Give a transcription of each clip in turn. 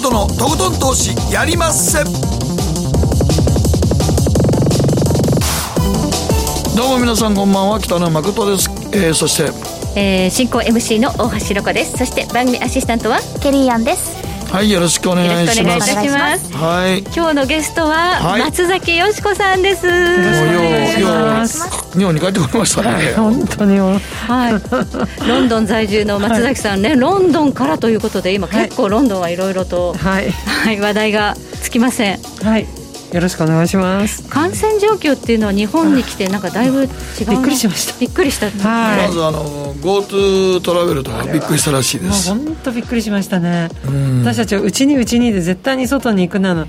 とのとことん投資やりまっせ。どうも皆さんこんばんは北野誠です、えー、そして。えー、進行 MC の大橋ロコです。そして番組アシスタントはケリーアンです。はいよろしくお願いします。はい。今日のゲストは、はい、松崎よしこさんです。よろしくお願いします日本に帰ってこれましたね、はい、本当にはいロンドン在住の松崎さんね、はい、ロンドンからということで今結構ロンドンはいろいろと、はい、はい、話題がつきませんはいよろしくお願いします。感染状況っていうのは日本に来てなんかだいぶ違うびっくりしました。びっくりした、はい、まずあの GoTo トラベルとかびっくりしたらしいです。本当びっくりしましたね。私たちはうちにうちにで絶対に外に行くなの。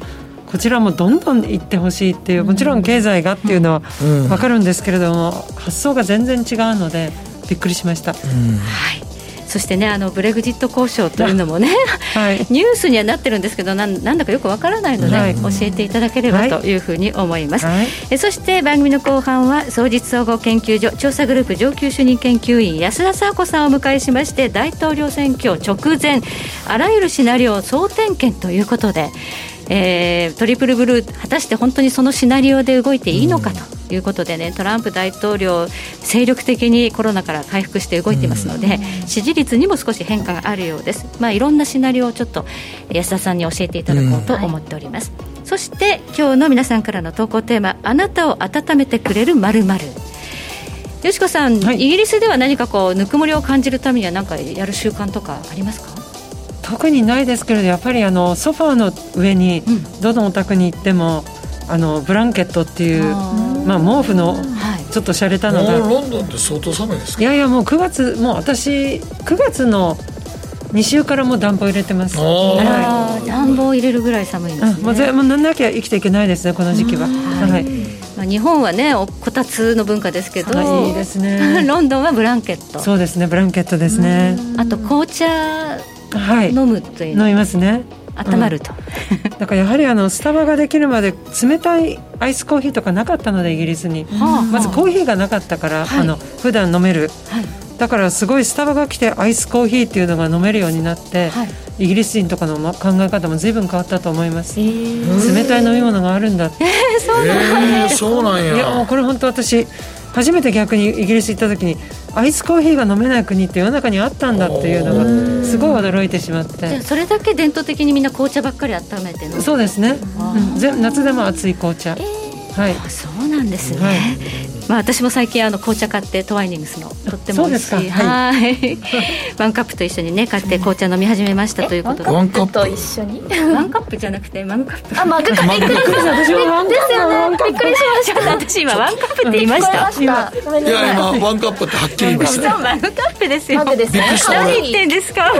こちらもどんどん行ってほしいっていうもちろん経済がっていうのは分かるんですけれども、発想が全然違うのでびっくりしました、はいそしてねあのブレグジット交渉というのもね、はい、ニュースにはなってるんですけどなんなんだかよくわからないので、はい、教えていただければというふうに思います、はい、えそして番組の後半は総実総合研究所調査グループ上級主任研究員安田佐和子さんをお迎えしまして大統領選挙直前あらゆるシナリオ総点検ということでえー、トリプルブルー果たして本当にそのシナリオで動いていいのかということでねトランプ大統領精力的にコロナから回復して動いていますので支持率にも少し変化があるようです、まあ、いろんなシナリオをちょっと安田さんに教えていただこうと思っております、はい、そして今日の皆さんからの投稿テーマあなたを温めてくれるまるよしこさん、はい、イギリスでは何かこうぬくもりを感じるためには何かやる習慣とかありますか？特にないですけれどやっぱりあのソファーの上にどのお宅に行っても、あのブランケットっていうまあ毛布のちょっと洒落たのが、ロンドンって相当寒いですか？いやいやもう9月もう私9月の2週からもう暖房入れてます。ああ暖房入れるぐらい寒いんです、ね、もうぜもうなんなきゃ生きていけないですねこの時期は。はい。まあ、日本はねこたつの文化ですけど、いいですね。ロンドンはブランケット。そうですねブランケットですね。あと紅茶はい、飲むという飲みますね。温まると、うん、だからやはりあのスタバができるまで冷たいアイスコーヒーとかなかったのでイギリスに、はあ、まずコーヒーがなかったから、はい、あの普段飲める、はい、だからすごいスタバが来てアイスコーヒーっていうのが飲めるようになって、はい、イギリス人とかの考え方も随分変わったと思います、えー、冷たい飲み物があるんだって、えー、そうなんえー、そうなんや。いやもうこれ本当私初めて逆にイギリス行った時にアイスコーヒーが飲めない国って世の中にあったんだっていうのがすごい驚いてしまって。それだけ伝統的にみんな紅茶ばっかり温めてそうですね、うん、夏でも熱い紅茶、えー、はい。そうなんですね、はいまあ、私も最近あの紅茶買ってトワイニングスのとっても美味しい。はい、ワンカップと一緒にね買って紅茶飲み始めましたということで。ワンカップ。と一緒に？ワンカップじゃなくてマグカップあマグカップびっくりした私もワンカップですよねびっくりしました私今ワンカップって言いましたいや今ワンカップってはっきり言いましたマグカップですよですね何言ってんですか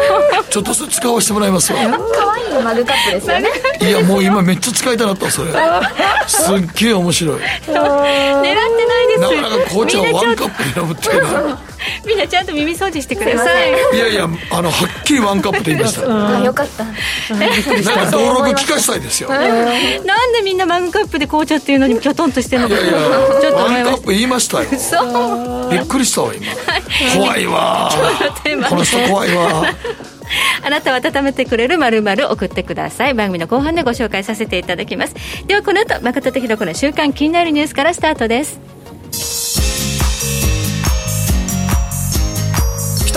ちょっとそれ使わせてもらいますわ可愛いマグカップですよねいやもう今めっちゃ使いたなったそれすっげえ面白い狙ってないですなかなか紅茶をワンカップで飲むっていうの。は みんなちゃんと耳掃除してくださいいやいやあのはっきりワンカップって言いました。あよかった。なんか登録聞かしたいですよ。なんでみんなマグカップで紅茶っていうのにきょとんとしてるのかいやいやワンカップ言いましたよ。びっくりしたわ今。怖いわ。この人怖いわ。あなたを温めてくれるまる送ってください。番組の後半でご紹介させていただきます。ではこの後誠とひろ子の週刊気になるニュースからスタートです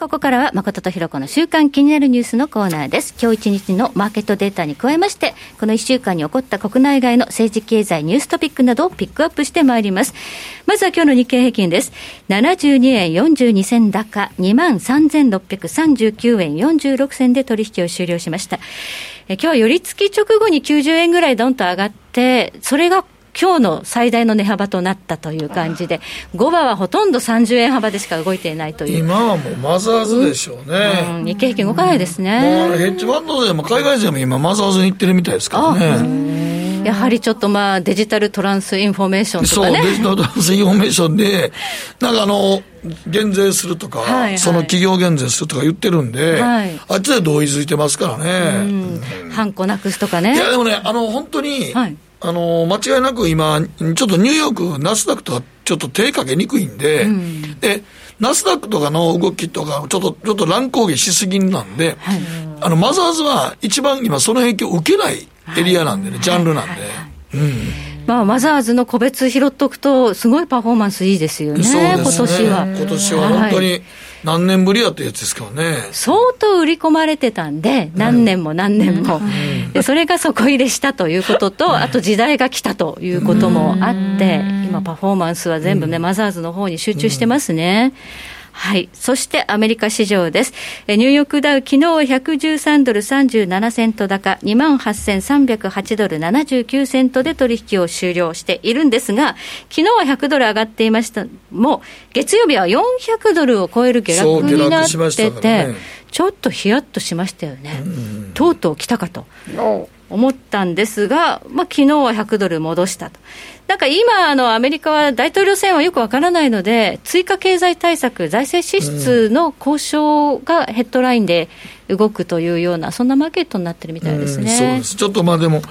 ここからは誠とひろ子の週間気になるニュースのコーナーです。今日一日のマーケットデータに加えまして、この1週間に起こった国内外の政治経済ニューストピックなどをピックアップしてまいります。まずは今日の日経平均です。72円42銭高、23,639円46銭で取引を終了しました。え今日は寄り付き直後に90円ぐらいドンと上がって、それが今日の最大の値幅となったという感じで、5番はほとんど30円幅でしか動いていないという。今はもうマザーズでしょうね、うん、日経平均動かないですね、もうヘッジファンドでも海外勢も今、マザーズに行ってるみたいですからね。やはりちょっとまあデジタルトランスインフォメーションとか、ね、そう、デジタルトランスインフォメーションで、なんかあの、減税するとか、はいはい、その企業減税するとか言ってるんで、はい、あっちで同意づいてますからね。うん、ハンコなくすとかね。いや、でもね、あの、本当に、はい、あの、間違いなく今、ちょっとニューヨーク、ナスダックとかちょっと手かけにくいんで、うん、で、ナスダックとかの動きとか、ちょっと、ちょっと乱高下しすぎなんで、はい、あの、マザーズは一番今その影響を受けないエリアなんでね、ジャンルなんで。うん。まあ、マザーズの個別拾っとくと、すごいパフォーマンスいいですよね、そうですね今年は。今年は本当に、何年ぶりやってやつですからね。相当売り込まれてたんで、何年も何年も。でそれが底入れしたということと、あと時代が来たということもあって、今パフォーマンスは全部ね、マザーズの方に集中してますね。はい。そしてアメリカ市場です。ニューヨークダウ、昨日は113ドル37セント高、28,308ドル79セントで取引を終了しているんですが、昨日は100ドル上がっていました。もう、月曜日は400ドルを超える下落になってて、ね、ちょっとヒヤッとしましたよね。とうとう来たかと。思ったんですが、まあ昨日は100ドル戻したと。なんか今、のアメリカは大統領選はよくわからないので、追加経済対策、財政支出の交渉がヘッドラインで動くというような、そんなマーケットになってるみたいですね。そうですちょっとまあでも、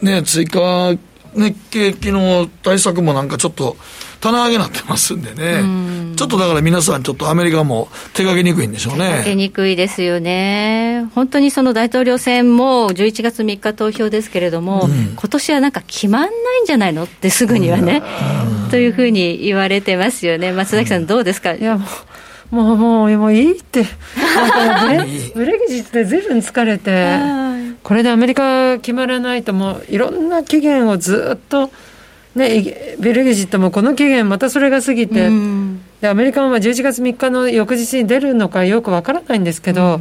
ね、追加、ね、景気の対策もなんかちょっと、棚上げになってますんでね、ちょっとだから皆さん、ちょっとアメリカも手がけにくいんでしょうね。手がけにくいですよね。本当にその大統領選も11月3日投票ですけれども、うん、今年はなんか決まんないんじゃないのってすぐにはね、うん、というふうに言われてますよね。松崎さん、どうですか、いやもうもう、もう、もういいって。ブレ ブレグジットでずいぶん疲れて、これでアメリカ決まらないと、もういろんな期限をずっと、ね、ベルギジットもこの期限、またそれが過ぎて、でアメリカは11月3日の翌日に出るのかよくわからないんですけど、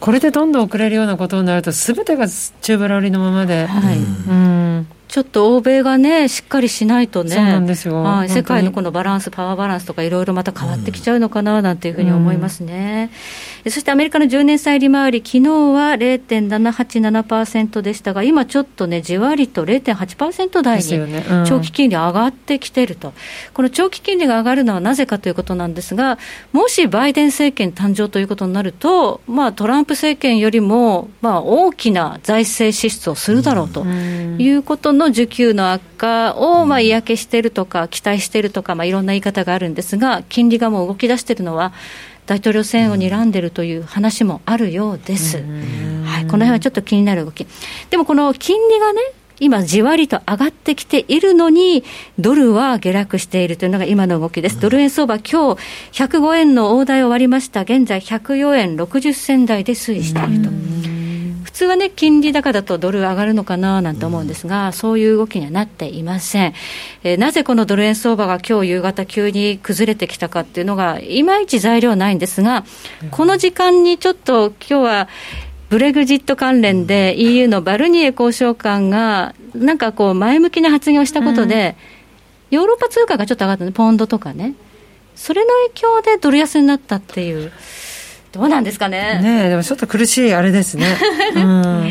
これでどんどん遅れるようなことになると、すべてが宙ぶらりのままで。はい、うん。ちょっと欧米がね、しっかりしないとね、そうなんですよ、はい、世界のこのバランス、パワーバランスとか、いろいろまた変わってきちゃうのかななんていうふうに思いますね。うん、そしてアメリカの10年債利回り、昨日は0.787%でしたが、今ちょっとね、じわりと0.8%台に長期金利上がってきてると、この長期金利が上がるのはなぜかということなんですが、もしバイデン政権誕生ということになると、まあ、トランプ政権よりも、まあ、大きな財政支出をするだろうということの需給の悪化をまあ嫌気しているとか、期待しているとか、まあ、いろんな言い方があるんですが、金利がもう動き出しているのは、大統領選を睨んでいるという話もあるようです。はい、この辺はちょっと気になる動き。でもこの金利がね、今、じわりと上がってきているのに、ドルは下落しているというのが今の動きです。ドル円相場、今日105円の大台を割りました。現在104円60銭台で推移していると。普通はね、金利高だとドル上がるのかななんて思うんですが、うん、そういう動きにはなっていません、えー、なぜこのドル円相場が今日夕方急に崩れてきたかっていうのが、いまいち材料はないんですが、この時間にちょっと今日は、ブレグジット関連で EU のバルニエ交渉官が、なんかこう、前向きな発言をしたことで、ヨーロッパ通貨がちょっと上がったね、ポンドとかね、それの影響でドル安になったっていう。どうなんですかね？ねでもちょっと苦しいあれですね。うん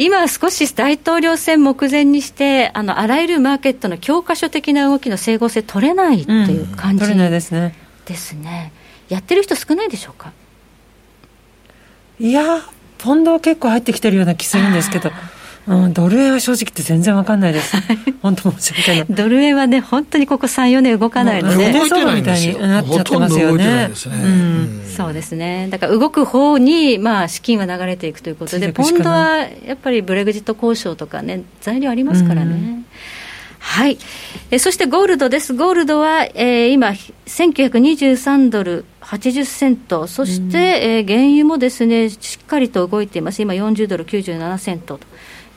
今、少し大統領選目前にして、あのあらゆるマーケットの教科書的な動きの整合性取れないっていう感じ、うん、取れないですね。ですね。やってる人少ないでしょうか？いや、ポンドは結構入ってきてるような気するんですけど。うん、ドル円は正直言って全然わかんないです。本当申し訳ない。ドル円はね、本当にここ3、4年動かないので。動いてないみたいになっちゃってますよね。そうですね。だから動く方に、まあ、資金は流れていくということで、ポンドはやっぱりブレグジット交渉とかね、材料ありますからね。うんはい、えそしてゴールドです、ゴールドは、えー、今、1923ドル80セント、そして、えー、原油もですねしっかりと動いています、今、40ドル97セントと。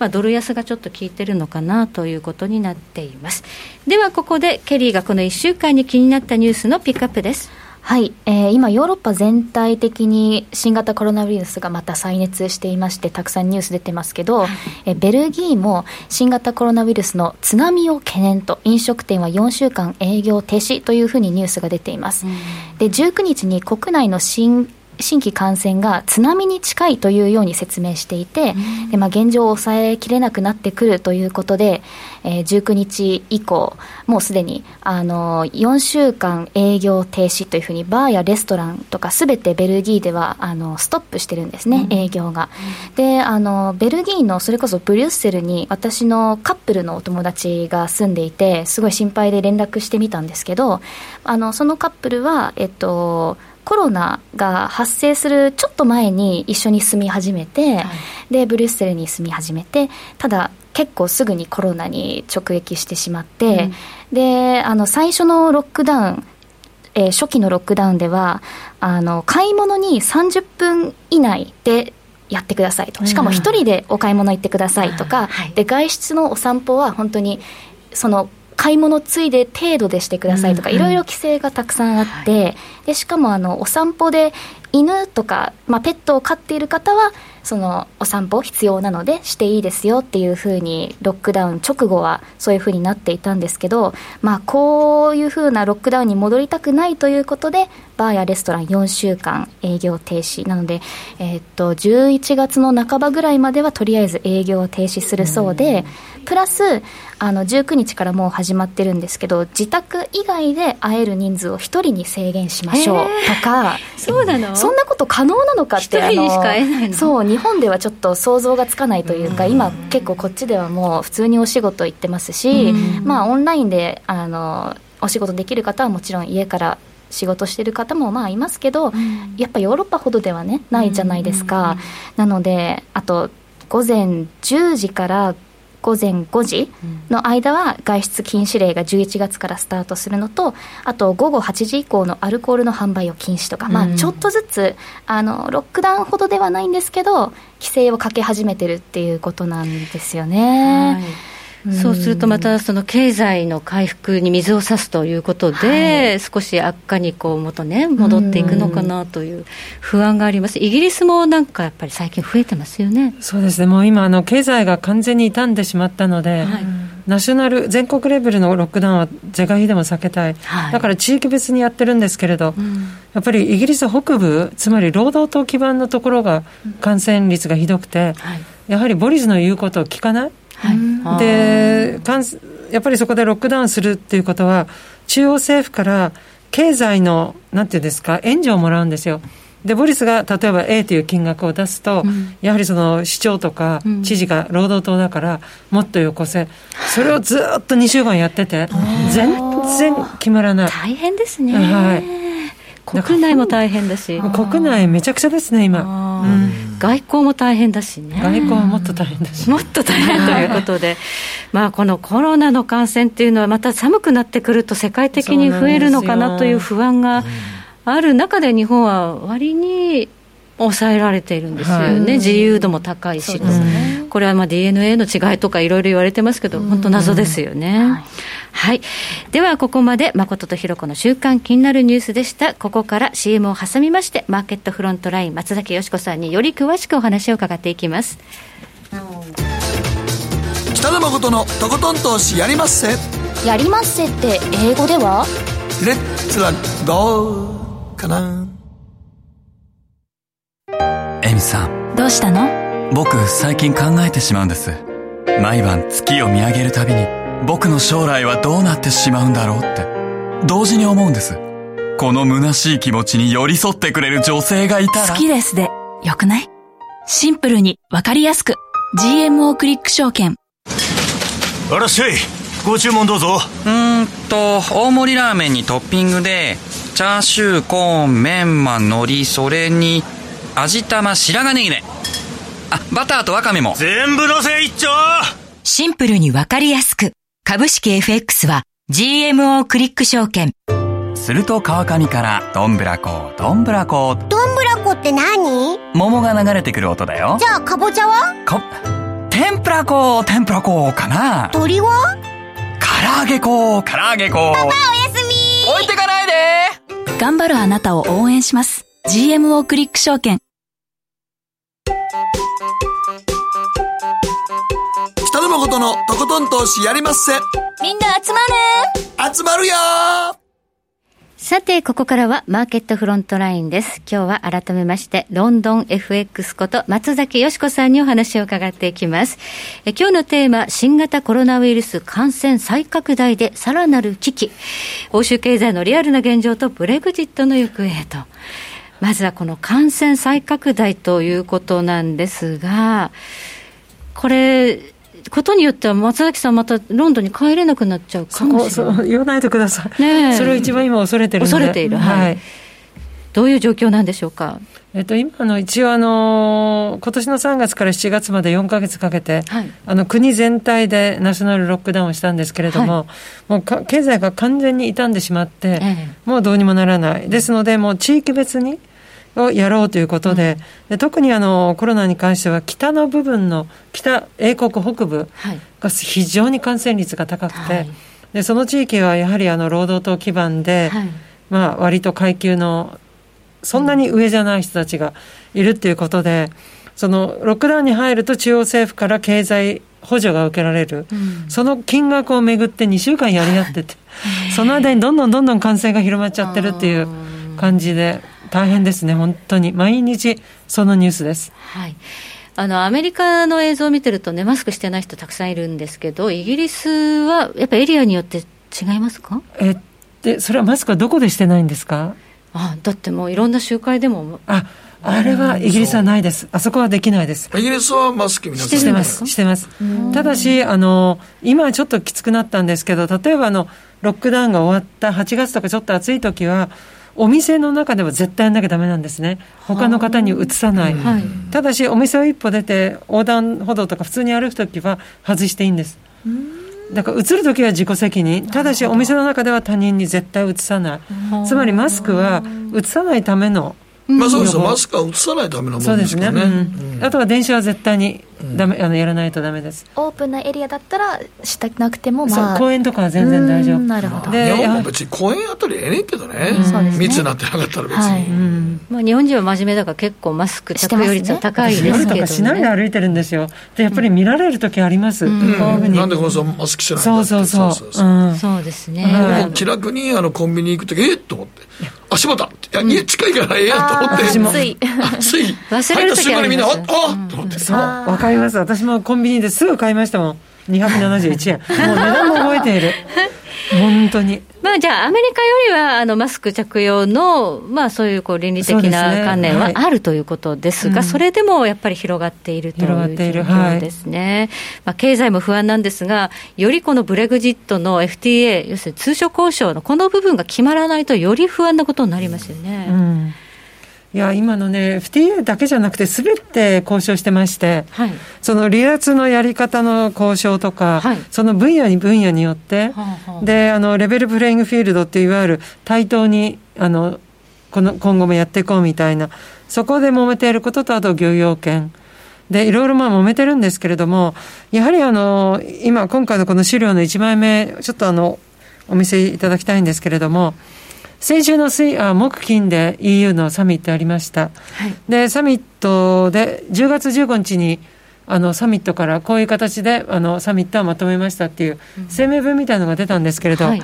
まあ、ドル安がちょっと効いてるのかなということになっています。ではここでケリーがこの1週間に気になったニュースのピックアップです。はい、えー、今、ヨーロッパ全体的に新型コロナウイルスがまた再熱していまして、たくさんニュース出てますけど、えベルギーも新型コロナウイルスの津波を懸念と、飲食店は4週間営業停止というふうにニュースが出ています。で19日に国内の新新規感染が津波に近いというように説明していて、でまあ、現状を抑えきれなくなってくるということで、えー、19日以降、もうすでにあの4週間営業停止というふうに、バーやレストランとか、すべてベルギーではあのストップしてるんですね、営業が。であの、ベルギーのそれこそブリュッセルに、私のカップルのお友達が住んでいて、すごい心配で連絡してみたんですけど、あのそのカップルは、えっと、コロナが発生するちょっと前に一緒に住み始めて、はい、でブリュッセルに住み始めてただ結構すぐにコロナに直撃してしまって、うん、であの最初のロックダウンえー、初期のロックダウンではあの買い物に30分以内でやってくださいと。しかも1人でお買い物行ってくださいとか、うんはい、で外出のお散歩は本当にその買い物ついで程度でしてくださいとか、いろいろ規制がたくさんあって、でしかもあのお散歩で犬とか、まあ、ペットを飼っている方はそのお散歩必要なのでしていいですよっていうふうにロックダウン直後はそういうふうになっていたんですけど、まあ、こういうふうなロックダウンに戻りたくないということでバーやレストラン4週間営業停止なので、えー、っと11月の半ばぐらいまではとりあえず営業を停止するそうで、プラスあの19日からもう始まってるんですけど自宅以外で会える人数を1人に制限しましょうとかそうなの？そんなこと可能なのかって1人にしか会えないの？そう日本ではちょっと想像がつかないというか、今結構こっちではもう普通にお仕事行ってますし、まあオンラインであのお仕事できる方はもちろん家から仕事してる方もまあいますけど、やっぱヨーロッパほどではねないじゃないですか、なのであと午前10時から午前5時の間は外出禁止令が11月からスタートするのと、あと午後8時以降のアルコールの販売を禁止とか、まあ、ちょっとずつあのロックダウンほどではないんですけど、規制をかけ始めてるっていうことなんですよね。はいそうするとまたその経済の回復に水を差すということで、はい、少し悪化にこう元ね戻っていくのかなという不安があります。イギリスもなんかやっぱり最近増えてますよね。そうですね。もう今あの経済が完全に傷んでしまったので、はい、ナショナル全国レベルのロックダウンは是が非でも避けたい、はい、だから地域別にやってるんですけれど、うん、やっぱりイギリス北部つまり労働党基盤のところが感染率がひどくて、やはりボリスの言うことを聞かない。はい、でやっぱりそこでロックダウンするっていうことは、中央政府から経済の、なんていうんですか、援助をもらうんですよ。で、ボリスが例えば A という金額を出すと、うん、やはりその市長とか知事が労働党だから、もっとよこせ、それをずっと2週間やってて、全然決まらない。大変ですね。はい。国内も大変だし。国内めちゃくちゃですね今、うん、外交も大変だしね。外交はもっと大変だし。もっと大変ということで。まあこのコロナの感染っていうのはまた寒くなってくると世界的に増えるのかなという不安がある中で日本は割に抑えられているんですよね、はい、自由度も高いしと、ね、これはまあ DNA の違いとかいろいろ言われてますけど、本当謎ですよね。はいはい。では、ここまで、誠とひろ子の週間気になるニュースでした。ここから CM を挟みまして、マーケットフロントライン、松崎よしこさんにより詳しくお話を伺っていきます。北野誠のとことん投資やりまっせ。やりまっせって英語では？レッツラゴーかな。さん。どうしたの？僕、最近考えてしまうんです。毎晩月を見上げるたびに。僕の将来はどうなってしまうんだろうって、同時に思うんです。この虚しい気持ちに寄り添ってくれる女性がいたら。好きですで、よくない？シンプルにわかりやすく。GMO クリック証券。あらっしゃい。ご注文どうぞ。うーんと、大盛りラーメンにトッピングで、チャーシュー、コーン、メンマ、海苔、それに、味玉、白髪ネギね。あ、バターとワカメも。全部のせ一丁。シンプルにわかりやすく。株式 FX は GMO クリック証券。すると川上からどんぶらこどんぶらこ。どんぶらこって何？桃が流れてくる音だよ。じゃあかぼちゃは？こ天ぷらこ天ぷらこかな。鳥は？唐揚げこ唐揚げこ。パパおやすみ。置いてかないで。頑張るあなたを応援します GMO クリック証券北野誠のとことん投資やりまっせ。みんな集まる集まるよさて、ここからはマーケットフロントラインです。今日は改めまして、ロンドン FX こと松崎よしこさんにお話を伺っていきます。え今日のテーマ、新型コロナウイルス感染再拡大でさらなる危機。欧州経済のリアルな現状とブレグジットの行方と。まずはこの感染再拡大ということなんですが、これ、ことによっては、松崎さん、またロンドンに帰れなくなっちゃうかもしれない。言わないでください、ね、それを一番今、恐れてる恐れている、はい、はい、どういう状況なんでしょうか？えっと、今の一応あの、今年の3月から7月まで4か月かけて、はい、あの国全体でナショナルロックダウンをしたんですけれども、はい、もうか経済が完全に傷んでしまって、ええ、もうどうにもならない、ですので、もう地域別にをやろうということで、で特にあのコロナに関しては、北の部分の北、英国北部が非常に感染率が高くて、はい、でその地域はやはりあの労働党基盤で、はい、まあ割と階級のそんなに上じゃない人たちがいるっていうことで、そのロックダウンに入ると中央政府から経済補助が受けられる、うん、その金額をめぐって2週間やり合ってて、その間にどんどんどんどん感染が広まっちゃってるっていう感じで。大変ですね、本当に。毎日そのニュースです。はいあのアメリカの映像を見てるとね、マスクしてない人たくさんいるんですけど、イギリスはやっぱエリアによって違いますか？えでそれはマスクはどこでしてないんですか？あだってもういろんな集会でも。ああれはイギリスはないです。あそこはできないです。イギリスはマスク皆さんしてます。してます。ただし、あの、今はちょっときつくなったんですけど、例えばあの、ロックダウンが終わった8月とかちょっと暑い時は、お店の中では絶対やんなきゃだめなんですね、他の方にうつさない、はい、ただし、お店を一歩出て、横断歩道とか普通に歩くときは外していいんです。だから、うつるときは自己責任、ただし、お店の中では他人に絶対うつさない、つまりマスクはうつさないためのまあそうですマスクは移さないためのものですね、ね。うん、あとは電車は絶対にダメ、あのやらないとだめです。オープンなエリアだったらしたなくても、まあ、公園とかは全然大丈夫。なるほど。日本も別に公園あたりええね。ん。けどね、密になってなかったら別に、はい。まあ、日本人は真面目だから結構マスク着用率は高いですけど、ね、夜とかしないで歩いてるんですよ。でやっぱり見られる時あります、うん。うんなんでこの人マスクしてないんだそうそうそう。そうですね、気楽にあのコンビニ行く時えっと思って。あ、柴田いや、家近いからええやんと思って。私も。つい。つい。忘れる時あみんな、あ、あと思って。そう、わかります。私もコンビニですぐ買いましたもん。271円。もう値段も覚えている。本当に。まあ、じゃあ、アメリカよりはあのマスク着用の、まあ、そういうこう倫理的な観念はあるということですが、そ、ねはい、それでもやっぱり広がっているという状況ですね、はい、まあ、経済も不安なんですが、よりこのブレグジットの FTA、要するに通商交渉のこの部分が決まらないと、より不安なことになりますよね。うんいや、今のね、FTA だけじゃなくて、すべて交渉してまして、はい、その離脱のやり方の交渉とか、はい、その分野に分野によって、はあはあ、で、あの、レベルプレイングフィールドっていわゆる対等に、あの、この、今後もやっていこうみたいな、そこで揉めていることと、あと漁業権。で、いろいろまあ揉めてるんですけれども、やはりあの、今、今回のこの資料の1枚目、ちょっとあの、お見せいただきたいんですけれども、先週の水あ木金で EU のサミットありました、はい、でサミットで10月15日にあのサミットからこういう形であのサミットはまとめましたっていう声明文みたいなのが出たんですけれど、はい、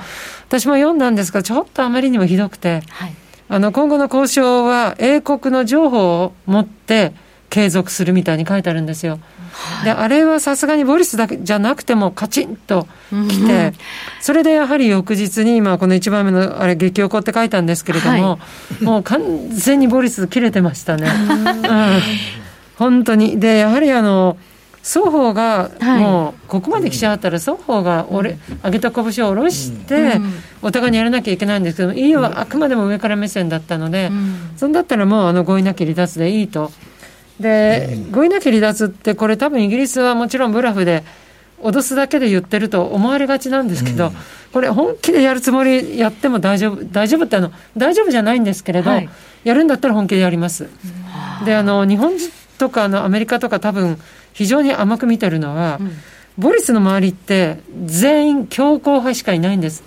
私も読んだんですがちょっとあまりにもひどくて、はい、あの今後の交渉は英国の情報を持って継続するみたいに書いてあるんですよ。はい、であれはさすがにボリスだけじゃなくてもカチンときて、うん、それでやはり翌日に今この1番目のあれ激おこって書いたんですけれども、はい、もう完全にボリス切れてましたね。うん、本当に。でやはりあの双方がもうここまで来ちゃったら双方が俺上げた拳を下ろしてお互いにやらなきゃいけないんですけど EU はあくまでも上から目線だったので、そんだったらもうあの合意なき離脱でいいと。で、合意なき離脱って、これ、多分イギリスはもちろんブラフで、脅すだけで言ってると思われがちなんですけど、うん、これ、本気でやるつもりやっても大丈夫、大丈夫ってあの、大丈夫じゃないんですけれど、はい、やるんだったら本気でやります。うん、であの日本とかのアメリカとか、多分非常に甘く見てるのは、うん、ボリスの周りって、全員強硬派しかいないんです。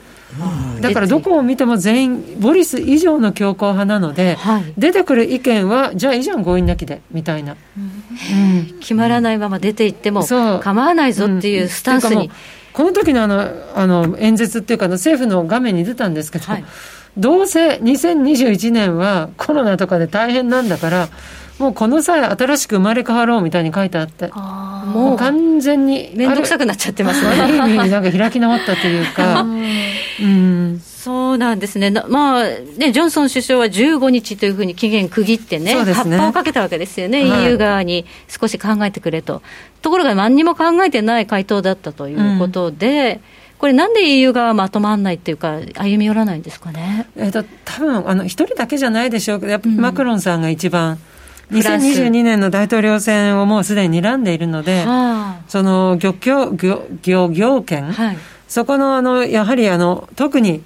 だからどこを見ても全員、ボリス以上の強硬派なので、はい、出てくる意見は、じゃあいいじゃん、強引なきでみたいな、うん、決まらないまま出ていっても構わないぞっていうスタンスに。この時のあのあの演説っていうか、政府の画面に出たんですけど、はい。どうせ2021年はコロナとかで大変なんだから、もうこの際新しく生まれ変わろうみたいに書いてあって、もう完全に面倒くさくなっちゃってます。ね。ある意味なんか開き直ったというか、うん、そうなんですね、まあね、ジョンソン首相は15日というふうに期限区切ってね、ね。葉っぱをかけたわけですよね、はい、EU 側に少し考えてくれと。ところが、何にも考えてない回答だったということで、うん。これ、なんで EU がまとまらないっていうか、歩み寄らないんですかね？えっと多分あの一人だけじゃないでしょうけど、やっぱりマクロンさんが一番。2022年の大統領選をもうすでに睨んでいるので、その漁協漁漁業権、はい、そこのあのやはりあの特に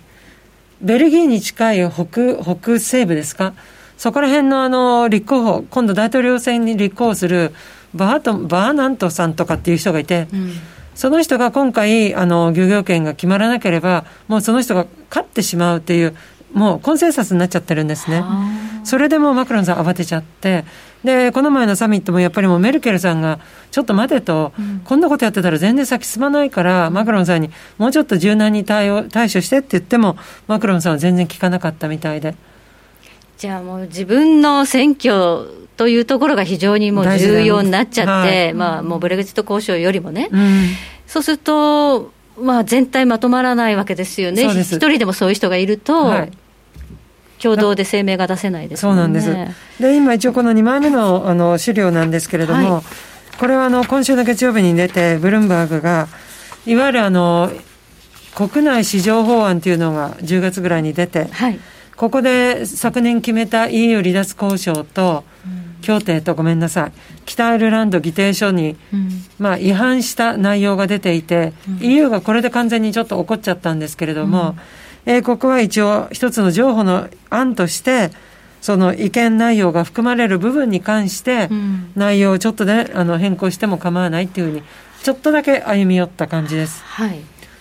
ベルギーに近い北北西部ですか、そこら辺のあの立候補、今度大統領選に立候補するバートバーナントさんとかっていう人がいて、うん、その人が今回、あの漁業権が決まらなければ、もうその人が勝ってしまうっていう、もうコンセンサスになっちゃってるんですね。それでもマクロンさん慌てちゃって、で、この前のサミットもやっぱりもうメルケルさんが、ちょっと待てと、うん、こんなことやってたら全然先進まないから、マクロンさんにもうちょっと柔軟に対応対処してって言っても、マクロンさんは全然聞かなかったみたいで。じゃあもう自分の選挙というところが非常にもう重要になっちゃって、はい、まあもうブレグジット交渉よりもね、うん、そうすると、まあ全体まとまらないわけですよね。一人でもそういう人がいると、はい共同で声明が出せないです、ね、そうなんです。で、今一応この2枚目のあの資料なんですけれども、はい、これはあの今週の月曜日に出て、ブルームバーグが、いわゆるあの、国内市場法案というのが10月ぐらいに出て、はい、ここで昨年決めた EU 離脱交渉と、協定とごめんなさい、北アイルランド議定書に、うん、まあ、違反した内容が出ていて、うん、EU がこれで完全にちょっと怒っちゃったんですけれども、うんえー、ここは一応一つの情報の案として、その意見内容が含まれる部分に関して、内容をちょっとで、ね、あの変更しても構わないっていうふうに、ちょっとだけ歩み寄った感じです。はい。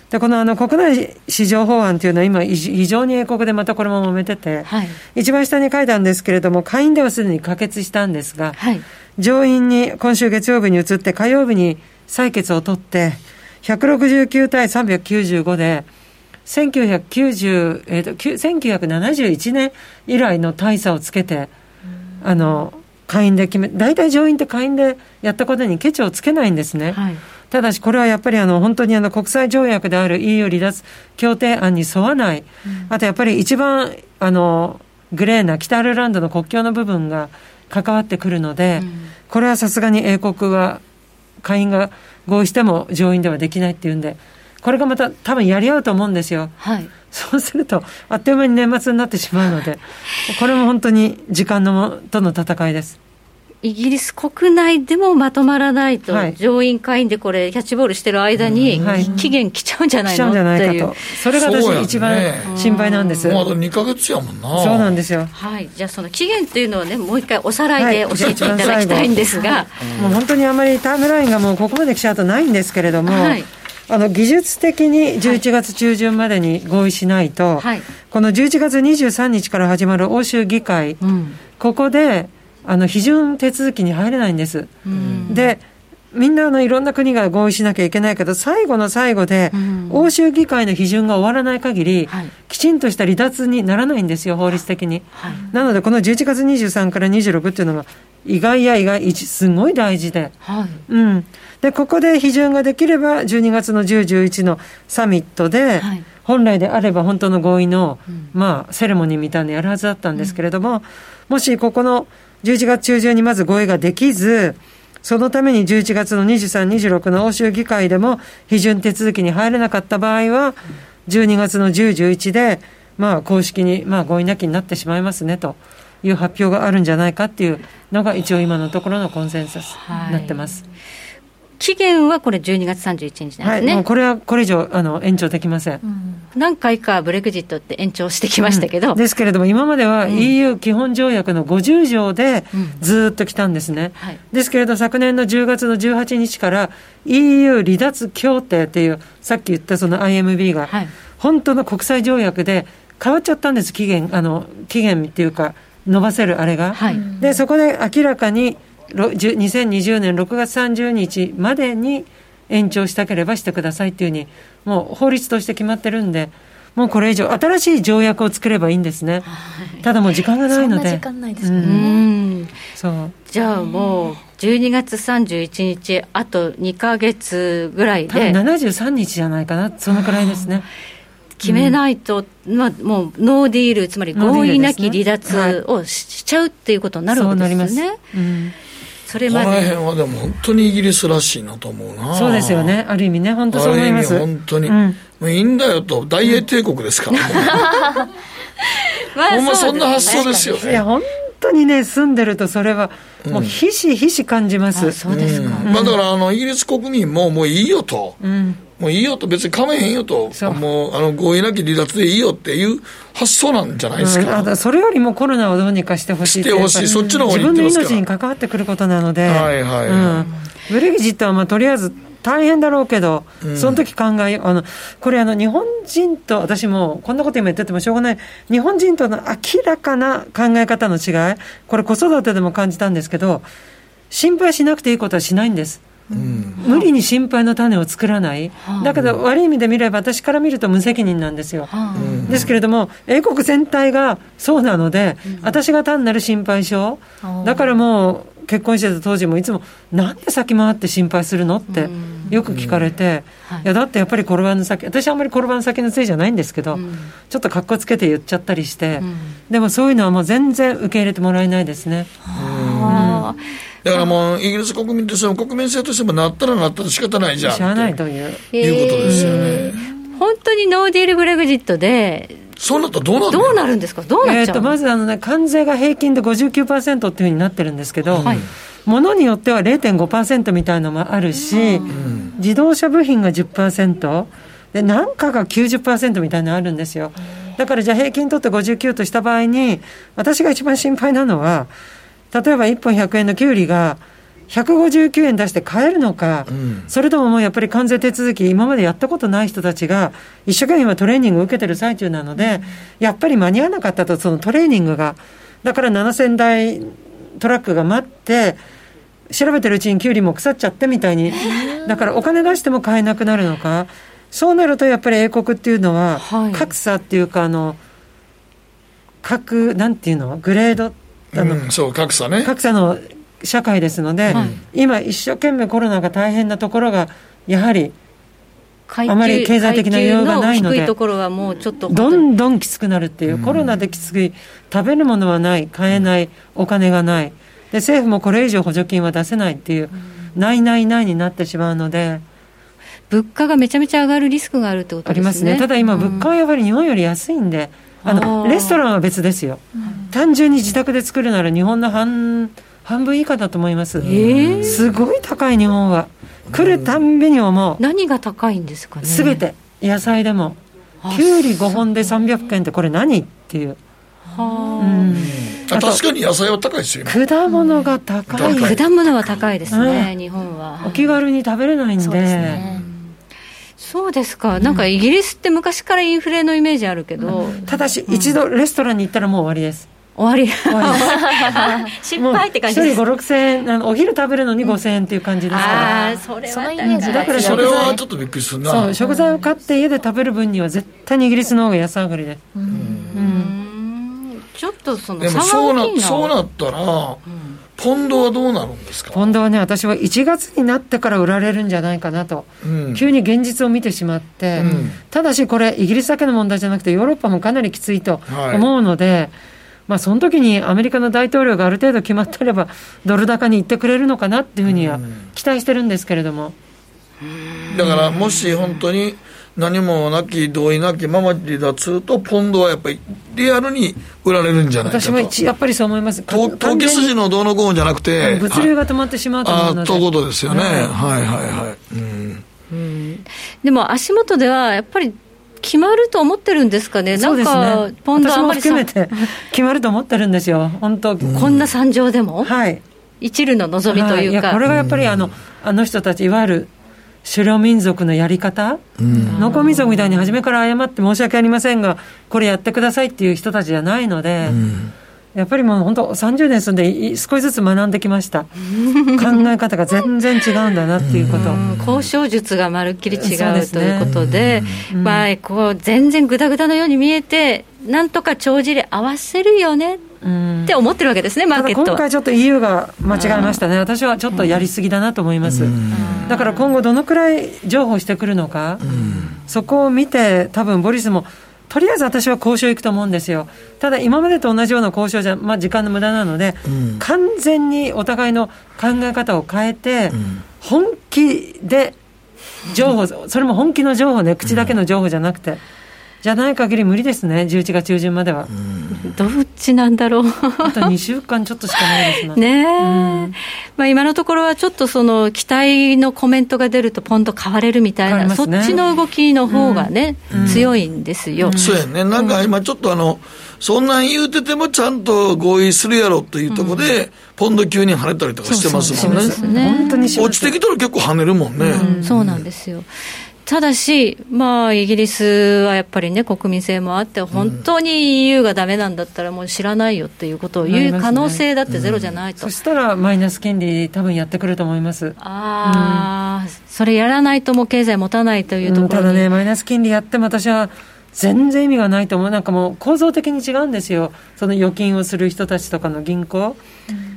で、このあの国内市場法案というのは今非常に英国でまたこれも揉めてて、はい、一番下に書いたんですけれども、下院ではすでに可決したんですが、はい、上院に今週月曜日に移って火曜日に採決を取って、169対395で、1990、えーと、1971年以来の大差をつけて、あの下院で決め、大体上院って下院でやったことにケチをつけないんですね。はい、ただし、これはやっぱりあの本当にあの国際条約である EU 離脱協定案に沿わない、うん、あとやっぱり一番あのグレーな北アイルランドの国境の部分が関わってくるので、うん、これはさすがに英国は下院が合意しても上院ではできないっていうんで、これがまた多分やり合うと思うんですよ。はい。そうすると、あっという間に年末になってしまうので、これも本当に時間のとの戦いです。イギリス国内でもまとまらないと、はい、上院会員でこれ、キャッチボールしてる間に、期限来ちゃうんじゃないの、ゃうんじゃないかと、それが私、一番心配なんです。もうあと2か月やもんな。そうなんですよ。はい、じゃあ、その期限っていうのをね、もう一回おさらいで教えていただきたいんですが、もう本当にあまりタイムラインがもうここまで来ちゃうとないんですけれども。はいあの技術的に11月中旬までに合意しないと、はい、この11月23日から始まる欧州議会、うん、ここであの批准手続きに入れないんです。うん、でみんなあのいろんな国が合意しなきゃいけないけど、最後の最後で、欧州議会の批准が終わらない限り、きちんとした離脱にならないんですよ、法律的に。はい、なので、この11月23から26っていうのが、意外や意外、すごい大事で。はい、うん。で、ここで批准ができれば、12月の10、11のサミットで、はい、本来であれば本当の合意の、うん、まあ、セレモニーみたいなのやるはずだったんですけれども、うん、もしここの11月中旬にまず合意ができず、そのために11月の23、26の欧州議会でも批准手続きに入れなかった場合は、12月の10、11で、まあ、公式に、まあ、合意なきになってしまいますねという発表があるんじゃないかっていうのが、一応今のところのコンセンサスになってます。はい期限はこれ12月31日なんですね。はい、これはこれ以上あの延長できません、うん、何回かブレグジットって延長してきましたけど、うん、ですけれども、今までは EU 基本条約の50条でずっと来たんですね、はい、ですけれど、昨年の10月の18日から EU 離脱協定っていう、さっき言ったその IMB が、本当の国際条約で変わっちゃったんです、期限、あの期限っていうか、伸ばせるあれが。はい、でそこで明らかに2020年6月30日までに延長したければしてくださいっていうふうに、もう法律として決まってるんで、もうこれ以上、新しい条約を作ればいいんですね、ただもう時間がないので、時間ないですね、うん、そう。じゃあもう、12月31日、あと2か月ぐらいで、多分73日じゃないかな、そのくらいですね。決めないと、うん、まあ、もうノーディール、つまり合意なき離脱をしちゃうっていうことになるわけですよね。それまで。この辺はでも本当にイギリスらしいなと思うな。そうですよね。ある意味ね。本当そう思います。本当に、うん、もういいんだよと大英帝国ですから、ね、まあ、ほんまそんな発想ですよね。いや本当にね住んでるとそれはもうひしひし感じます、うん、そうですか、まあ、だからあのイギリス国民ももういいよと、うんもういいよと、別にかめへんよと、もう。あの合意なき離脱でいいよっていう発想なんじゃないですか、うん、それよりもコロナをどうにかしてほしいしてほしい、そっちの方に自分の命に関わってくることなので、はいはい、はい。ブレグジットはまあとりあえず大変だろうけど、うん、その時考え、あの、これあの、日本人と、私も、こんなこと今言っててもしょうがない、日本人との明らかな考え方の違い、これ子育てでも感じたんですけど、心配しなくていいことはしないんです。うん、無理に心配の種を作らない、だけど悪い意味で見れば、私から見ると無責任なんですよ。ですけれども、英国全体がそうなので、私が単なる心配性、だからもう、結婚してた当時もいつも、なんで先回って心配するのってよく聞かれて、い。やだってやっぱり転ばぬ先、私はあんまり転ばぬ先のせいじゃないんですけど、ちょっとかっこつけて言っちゃったりして、でもそういうのはもう全然受け入れてもらえないですね。だからもう、イギリス国民としても、国民性としてもなったらなったら仕方ないじゃん。しゃあないという。いうことですよね。本当にノーディールブレグジットで、そうなったらどうなるどうなるんですか、どうなっちゃう、えー、とまずあの、ね、関税が平均で59%っていうふうになってるんですけど、はい、ものによっては0.5%みたいなのもあるし、自動車部品が10%、で何かが90%みたいなのあるんですよ。だからじゃあ平均取って59とした場合に、私が一番心配なのは、例えば1本100円のきゅうりが、159円出して買えるのか、うん、それとももうやっぱり関税手続き、今までやったことない人たちが、一生懸命今トレーニングを受けてる最中なので、やっぱり間に合わなかったと、そのトレーニングが。だから7000台トラックが待って、調べてるうちにきゅうりも腐っちゃってみたいに、だからお金出しても買えなくなるのか、そうなるとやっぱり英国っていうのは、格差っていうか、あの、各、なんていうの、グレード、あの、うん、そう、格差ね。格差の社会ですので、今、一生懸命コロナが大変なところが、やはり、あまり経済的な余裕がないので、どんどんきつくなるっていう、コロナできつい、食べるものはない、買えない、お金がない、で政府もこれ以上補助金は出せないっていう、ないないないになってしまうので。物価がめちゃめちゃ上がるリスクがあるってことですね。ありますね。ただ今、物価はやはり日本より安いんで、あのレストランは別ですよ、単純に自宅で作るなら日本の半半分以下だと思います、えー、すごい高い日本は。来るたんびに思う。何が高いんですかね。すべて。野菜でも。きゅうり5本で300円ってこれ何っていう。はあ、うん、確かに野菜は高いですよ、果物が高い、果物は高いですね、日本は。お気軽に食べれないんで、ね、そうですか、なんかイギリスって昔からインフレのイメージあるけど、ただし、一度レストランに行ったらもう終わりです。終わり。失敗って感じです。1人5、6000円あの、お昼食べるのに5000円っていう感じですから、あそれはイメージだからそれはちょっとびっくりするな。そう食材を買って家で食べる分には絶対にイギリスの方が安上がりで。うん。うん。ちょっとそのでもそうなそうなったら、うんポンドはどうなるんですか？ポンドはね、私は1月になってから売られるんじゃないかなと、うん、急に現実を見てしまって、うん、ただしこれ、イギリスだけの問題じゃなくて、ヨーロッパもかなりきついと思うので、はい、まあ、その時にアメリカの大統領がある程度決まってれば、ドル高に行ってくれるのかなっていうふうには期待してるんですけれども。だからもし本当に何もなき同意なきまま離脱とポンドはやっぱりリアルに売られるんじゃないかと。私もやっぱりそう思います。投機筋のどうのこうじゃなくて。物流が止まってしまうと思うのであということですよね、はい、はいはいはい、うん。うん、でも足元ではやっぱり決まると思ってるんですかね、なんか、ね、ポンドあまり含めて決まると思ってるんですよ、本当、こんな惨状でも、はい、一縷の望みというか、はい、これがやっぱりあの、あの人たち、いわゆる狩猟民族のやり方、農耕民族みたいに初めから謝って申し訳ありませんが、これやってくださいっていう人たちじゃないので、やっぱりもう本当30年住んで少しずつ学んできました。考え方が全然違うんだなっていうこと。交渉術がまるっきり違う、ね、ということで、まあ、こう全然ぐだぐだのように見えてなんとか帳尻合わせるよねって思ってるわけですね、マーケット今回ちょっと EU が間違えましたね、私はちょっとやりすぎだなと思います、だから今後、どのくらい譲歩してくるのか、そこを見て、多分ボリスもとりあえず私は交渉行くと思うんですよ。ただ今までと同じような交渉じゃ、まあ、時間の無駄なので、うん、完全にお互いの考え方を変えて、うん、本気で情報、それも本気の情報ね、口だけの情報じゃなくて。じゃない限り無理ですね、11月中旬までは。どっちなんだろう。あと2週間ちょっとしかないですね。ねえ、まあ、今のところはちょっとその期待のコメントが出ると、ポンと買われるみたいな、ね、そっちの動きの方がね、うん、強いんですよ。そうやね、なんか今、ちょっとあの、そんなん言うてても、ちゃんと合意するやろというところで、ポンド急に跳ねたりとかしてますもんね。そうそうね本当に落ちてきたら結構跳ねるもんね。うん、そうなんですよ。ただし、まあ、イギリスはやっぱりね、国民性もあって、本当に EU がだめなんだったら、もう知らないよっていうことを言う可能性だってゼロじゃないと。ねうん、そしたら、マイナス金利、多分やってくると思います。ああ、うん、それやらないと、もう経済持たないというところ、うん、ただね、マイナス金利やっても、私は全然意味がないと思う、なんかもう構造的に違うんですよ、その預金をする人たちとかの銀行。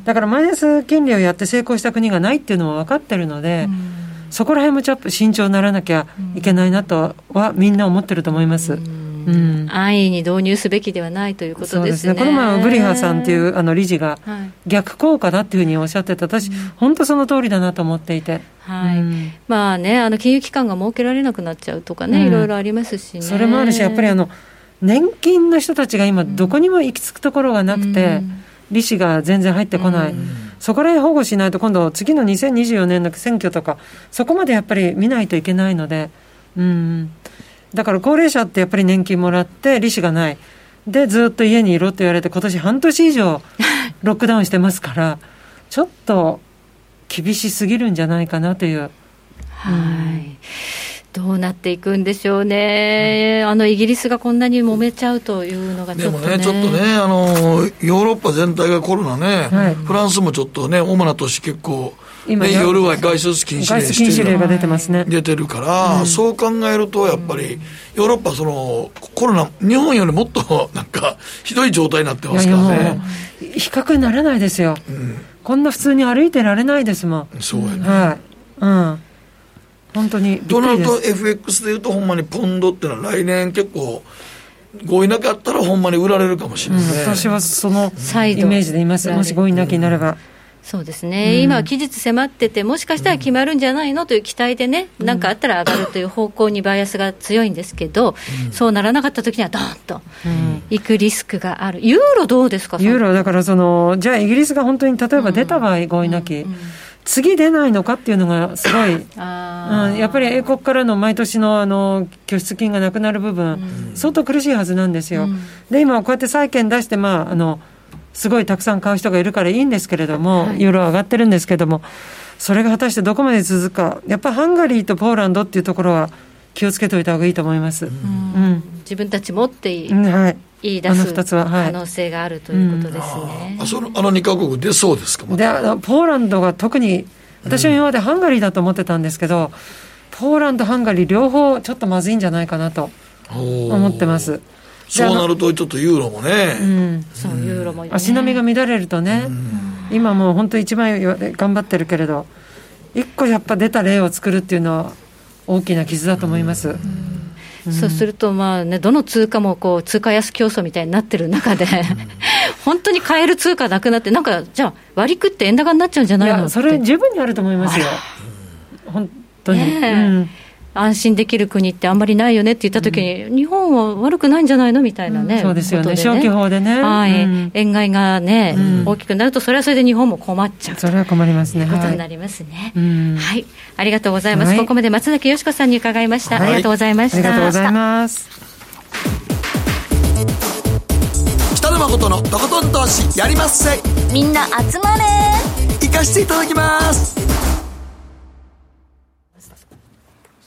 だからマイナス金利をやって成功した国がないっていうのも分かってるので。うんそこら辺もちょっと慎重にならなきゃいけないなとはみんな思ってると思います。うん、安易に導入すべきではないということですね。この前、ブリハさんっていうあの理事が、逆効果だっていうふうにおっしゃってた、私、本当その通りだなと思っていて。はい、うん、まあね、あの金融機関が設けられなくなっちゃうとかね、いろいろありますしね。それもあるし、やっぱりあの年金の人たちが今、どこにも行き着くところがなくて、利子が全然入ってこない。そこら辺保護しないと、今度、次の2024年の選挙とか、そこまでやっぱり見ないといけないので、うん、だから高齢者ってやっぱり年金もらって、利子がない、で、ずっと家にいろって言われて、今年半年以上、ロックダウンしてますから、ちょっと厳しすぎるんじゃないかなという。はい、どうなっていくんでしょうね、あのイギリスがこんなに揉めちゃうというのがちょっと、ね、でもね、ちょっとねあの、ヨーロッパ全体がコロナね、はい、フランスもちょっとね、主な都市結構、今ね、夜は外出禁止令してるが出てますね。出てるから、うん、そう考えると、やっぱり、ヨーロッパその、コロナ、日本よりもっとなんか、ひどい状態になってますからね。比較にならないですよ、うん、こんな普通に歩いてられないですもん。そうやね、はい。うん本当にとなると FX でいうとほんまにポンドっていうのは来年結構合意なかったらほんまに売られるかもしれない、ねうん、私はそのイメージでいます。もし合意なきになれば。そうですね、うん、今、期日迫ってて、もしかしたら決まるんじゃないのという期待でね、なんかあったら上がるという方向にバイアスが強いんですけど、うん、そうならなかったときには、どーんといくリスクがある、ユーロどうですか、ユーロ、だからその、じゃあ、イギリスが本当に例えば出た場合、合意なき。次出ないのかっていうのがすごい、うん、やっぱり英国からの毎年のあの拠出金がなくなる部分、うん、相当苦しいはずなんですよ。うん、で今こうやって債券出して、まあ、あのすごいたくさん買う人がいるからいいんですけれども、はい、ユーロ上がってるんですけれどもそれが果たしてどこまで続くか。やっぱハンガリーとポーランドっていうところは気をつけておいた方がいいと思います。自分たち持っていい、はい言い出す可能性があるということですね。あそのあの2か国出そうですか、でポーランドが特に、私は今までハンガリーだと思ってたんですけど、ポーランド、ハンガリー、両方ちょっとまずいんじゃないかなと思ってます。そうなると、ちょっとユーロもね、うん、そうユーロも、ね、足並みが乱れるとね、今もう本当、一番頑張ってるけれど、一個やっぱ出た例を作るっていうのは、大きな傷だと思います。そうすると、まあね、どの通貨もこう通貨安競争みたいになってる中で、本当に買える通貨なくなって、なんか、じゃあ、割り食って円高になっちゃうんじゃないの？それ、十分にあると思いますよ。本当に、ねうん安心できる国ってあんまりないよねって言ったときに、うん、日本は悪くないんじゃないのみたいなね、うん、そうですよね、消去法でね、はい、うん、円買いがね、大きくなると、それはそれで日本も困っちゃう。それは困りますね、ことになりますね、はい、ありがとうございます、はい、ここまで松崎よしこさんに伺いました、はい、ありがとうございました。ありがとうございます。北野誠のとことん投資やりまっせ。みんな集まれ。行かしていただきます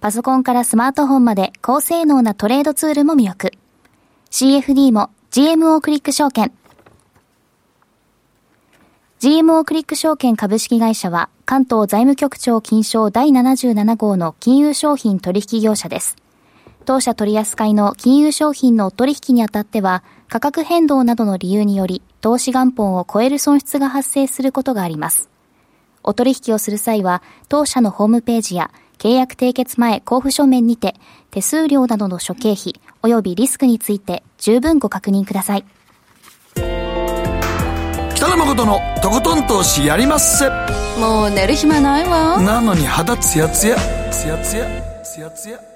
パソコンからスマートフォンまで高性能なトレードツールも魅力。CFD も GMO クリック証券。GMO クリック証券株式会社は関東財務局長金賞第77号の金融商品取引業者です。当社取扱いの金融商品の取引にあたっては価格変動などの理由により投資元本を超える損失が発生することがあります。お取引をする際は当社のホームページや契約締結前交付書面にて手数料などの諸経費及びリスクについて十分ご確認ください。北野誠のとことん投資やりまっせ。もう寝る暇ないわ。なのに肌ツヤツヤ。ツヤツヤ。ツヤツヤ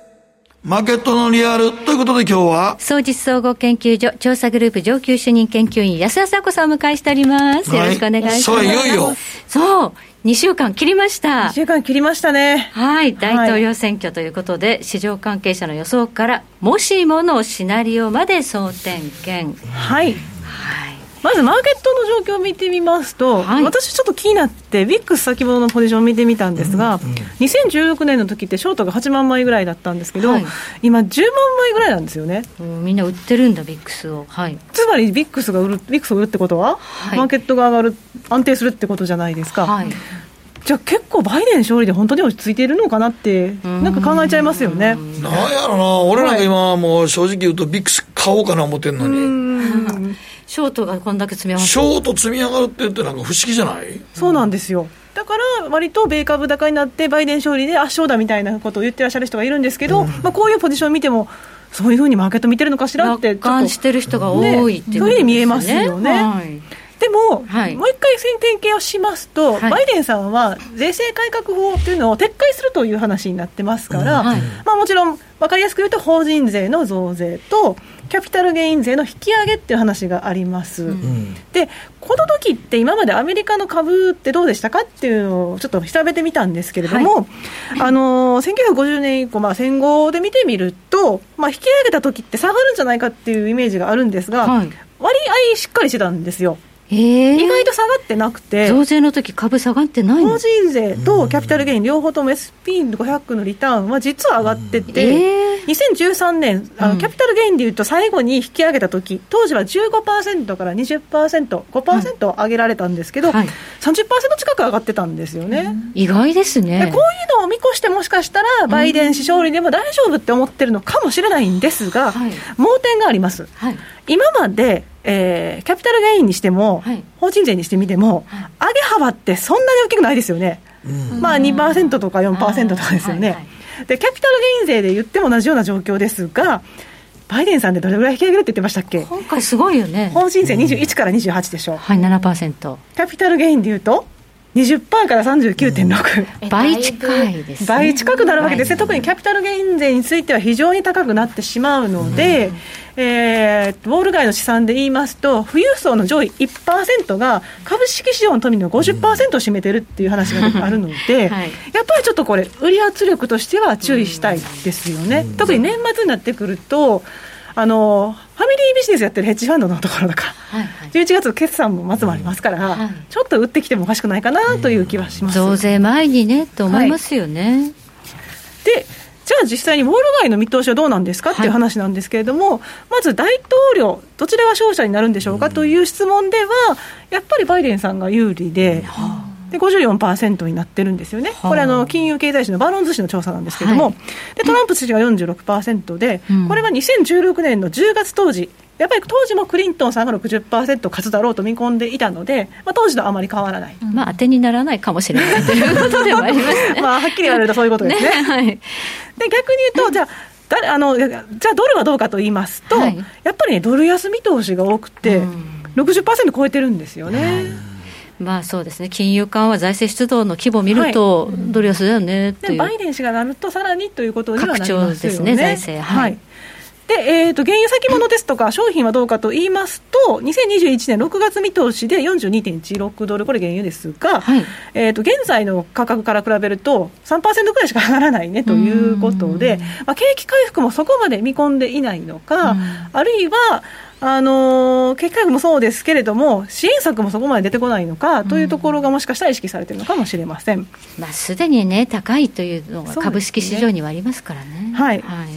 マーケットのリアルということで今日は総実総合研究所調査グループ上級主任研究員安田佐子さんを迎えしております、はい、よろしくお願いします。そういよいよ。そう2週間切りました。2週間切りましたね。はい大統領選挙ということで、はい、市場関係者の予想からもしものシナリオまで総点検。はいまずマーケットの状況を見てみますと、はい、私ちょっと気になって、ビックス先物のポジションを見てみたんですが、うんうん、2016年の時ってショートが8万枚ぐらいだったんですけど、はい、今、10万枚ぐらいなんですよね。みんな売ってるんだ、ビックスを。はい、つまりビックスが売る、ビックスを売るってことは、はい、マーケットが上がる、安定するってことじゃないですか。はいじゃあ結構バイデン勝利で本当に落ち着いているのかなって、なんか考えちゃいますよね。なんやろな、俺なんか今、もう正直言うと、ビックス買おうかな思ってんのに。ショートがこんだけ積み上がるショート積み上がるって言ってなんか不思議じゃない？そうなんですよ。だから割と米株高になってバイデン勝利で圧勝だみたいなことを言ってらっしゃる人がいるんですけど、うん、まあ、こういうポジションを見てもそういうふうにマーケット見てるのかしらって楽観してる人が多いっていう、ね、そういうふうに見えますよね。はいでも、はい、もう一回選点系をしますと、はい、バイデンさんは税制改革法というのを撤回するという話になってますから、はい、まあ、もちろん分かりやすく言うと法人税の増税とキャピタルゲイン税の引き上げっていう話があります、うん、でこの時って今までアメリカの株ってどうでしたかっていうのをちょっと調べてみたんですけれども、はい、あの1950年以降、まあ、戦後で見てみると、まあ、引き上げた時って下がるんじゃないかっていうイメージがあるんですが、はい、割合しっかりしてたんですよ。意外と下がってなくて、増税の時株下がってない法人税とキャピタルゲイン、両方とも SP500 のリターンは実は上がってて、2013年あの、キャピタルゲインでいうと、最後に引き上げた時当時は15%から20%、5%上げられたんですけど、はい、30%近く上がってたんですよね。意外ですね。こういうのを見越して、もしかしたら、バイデン氏勝利でも大丈夫って思ってるのかもしれないんですが、はい、盲点があります。はい、今までえー、キャピタルゲインにしても、はい、法人税にしてみても、はい、上げ幅ってそんなに大きくないですよね、うん、まあ2%とか4%とかですよね、はいはい、でキャピタルゲイン税で言っても同じような状況ですが、バイデンさんでどれぐらい引き上げるって言ってましたっけ？今回すごいよね。法人税21から28でしょ、うん、はい7%キャピタルゲインで言うと20%から39.6、うん、倍近いです、ね、倍近くなるわけです。ね、特にキャピタルゲイン税については非常に高くなってしまうので、うん。えー、ウォール街の試算で言いますと、富裕層の上位1%が株式市場の富の50%を占めてるっていう話があるので、はい、やっぱりちょっとこれ、売り圧力としては注意したいですよね。特に年末になってくるとあのファミリービジネスやってるヘッジファンドのところとか、はいはい、11月決算も末もありますから、はい、ちょっと売ってきてもおかしくないかなという気はします増税前にねと思いますよね。はい、でじゃあ実際にウォール街の見通しはどうなんですか？っていう話なんですけれども、はい、まず大統領、どちらが勝者になるんでしょうか？という質問では、やっぱりバイデンさんが有利で。で54%になってるんですよね、これあの、金融経済誌のバロンズ氏の調査なんですけれども、はい、でトランプ氏が46%で、うん、これは2016年の10月当時、やっぱり当時もクリントンさんが60%勝つだろうと見込んでいたので、まあ、当時とあまり変わらない、まあ、当てにならないかもしれないということではあります。ね。まあ、はっきり言われるとそういうことですね。ねはい、で逆に言うと、じゃあ、あのじゃあ、ドルはどうかと言いますと、はい、やっぱりね、ドル安見通しが多くて、うん、60%超えてるんですよね。まあそうですね、金融緩和、財政出動の規模を見ると、ドル安だよねでバイデン氏がなると、さらにということにはなりますよね。ですね財政、はい、はい。でで、えーと、原油先物ですとか、商品はどうかと言いますと、2021年6月見通しで42.16ドル、これ原油ですが、はい、えーと、現在の価格から比べると、3%ぐらいしか上がらないねということで、まあ、景気回復もそこまで見込んでいないのか、あるいは、あの景気回復もそうですけれども、支援策もそこまで出てこないのかというところが、もしかしたら意識されているのかもしれません、まあ、すでにね、高いというのが株式市場にはありますからね。ねはい、はい。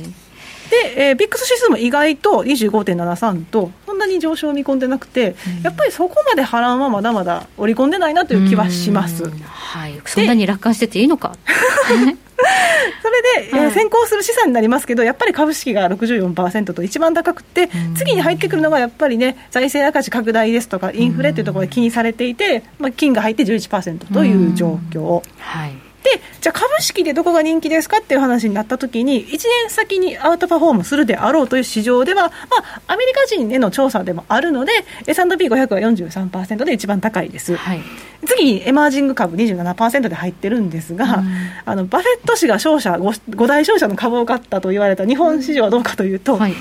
で、えー、ビックス指数も意外と25.73と、そんなに上昇を見込んでなくて、うん、やっぱりそこまで波乱はまだまだ織り込んでないなという気はします。はい、そんなに楽観してていいのか。それで、はい、えー、先行する資産になりますけど、やっぱり株式が64%と一番高くて、次に入ってくるのがやっぱりね、財政赤字拡大ですとか、インフレというところで気にされていて、まあ、金が入って11%という状況。はいで、じゃあ株式でどこが人気ですかっていう話になったときに、1年先にアウトパフォームするであろうという市場では、まあ、アメリカ人への調査でもあるので、S&P500 は43%で一番高いです。はい、次、エマージング株27%で入ってるんですが、あのバフェット氏が商社 5, 5大商社の株を買ったと言われた日本市場はどうかというと、はい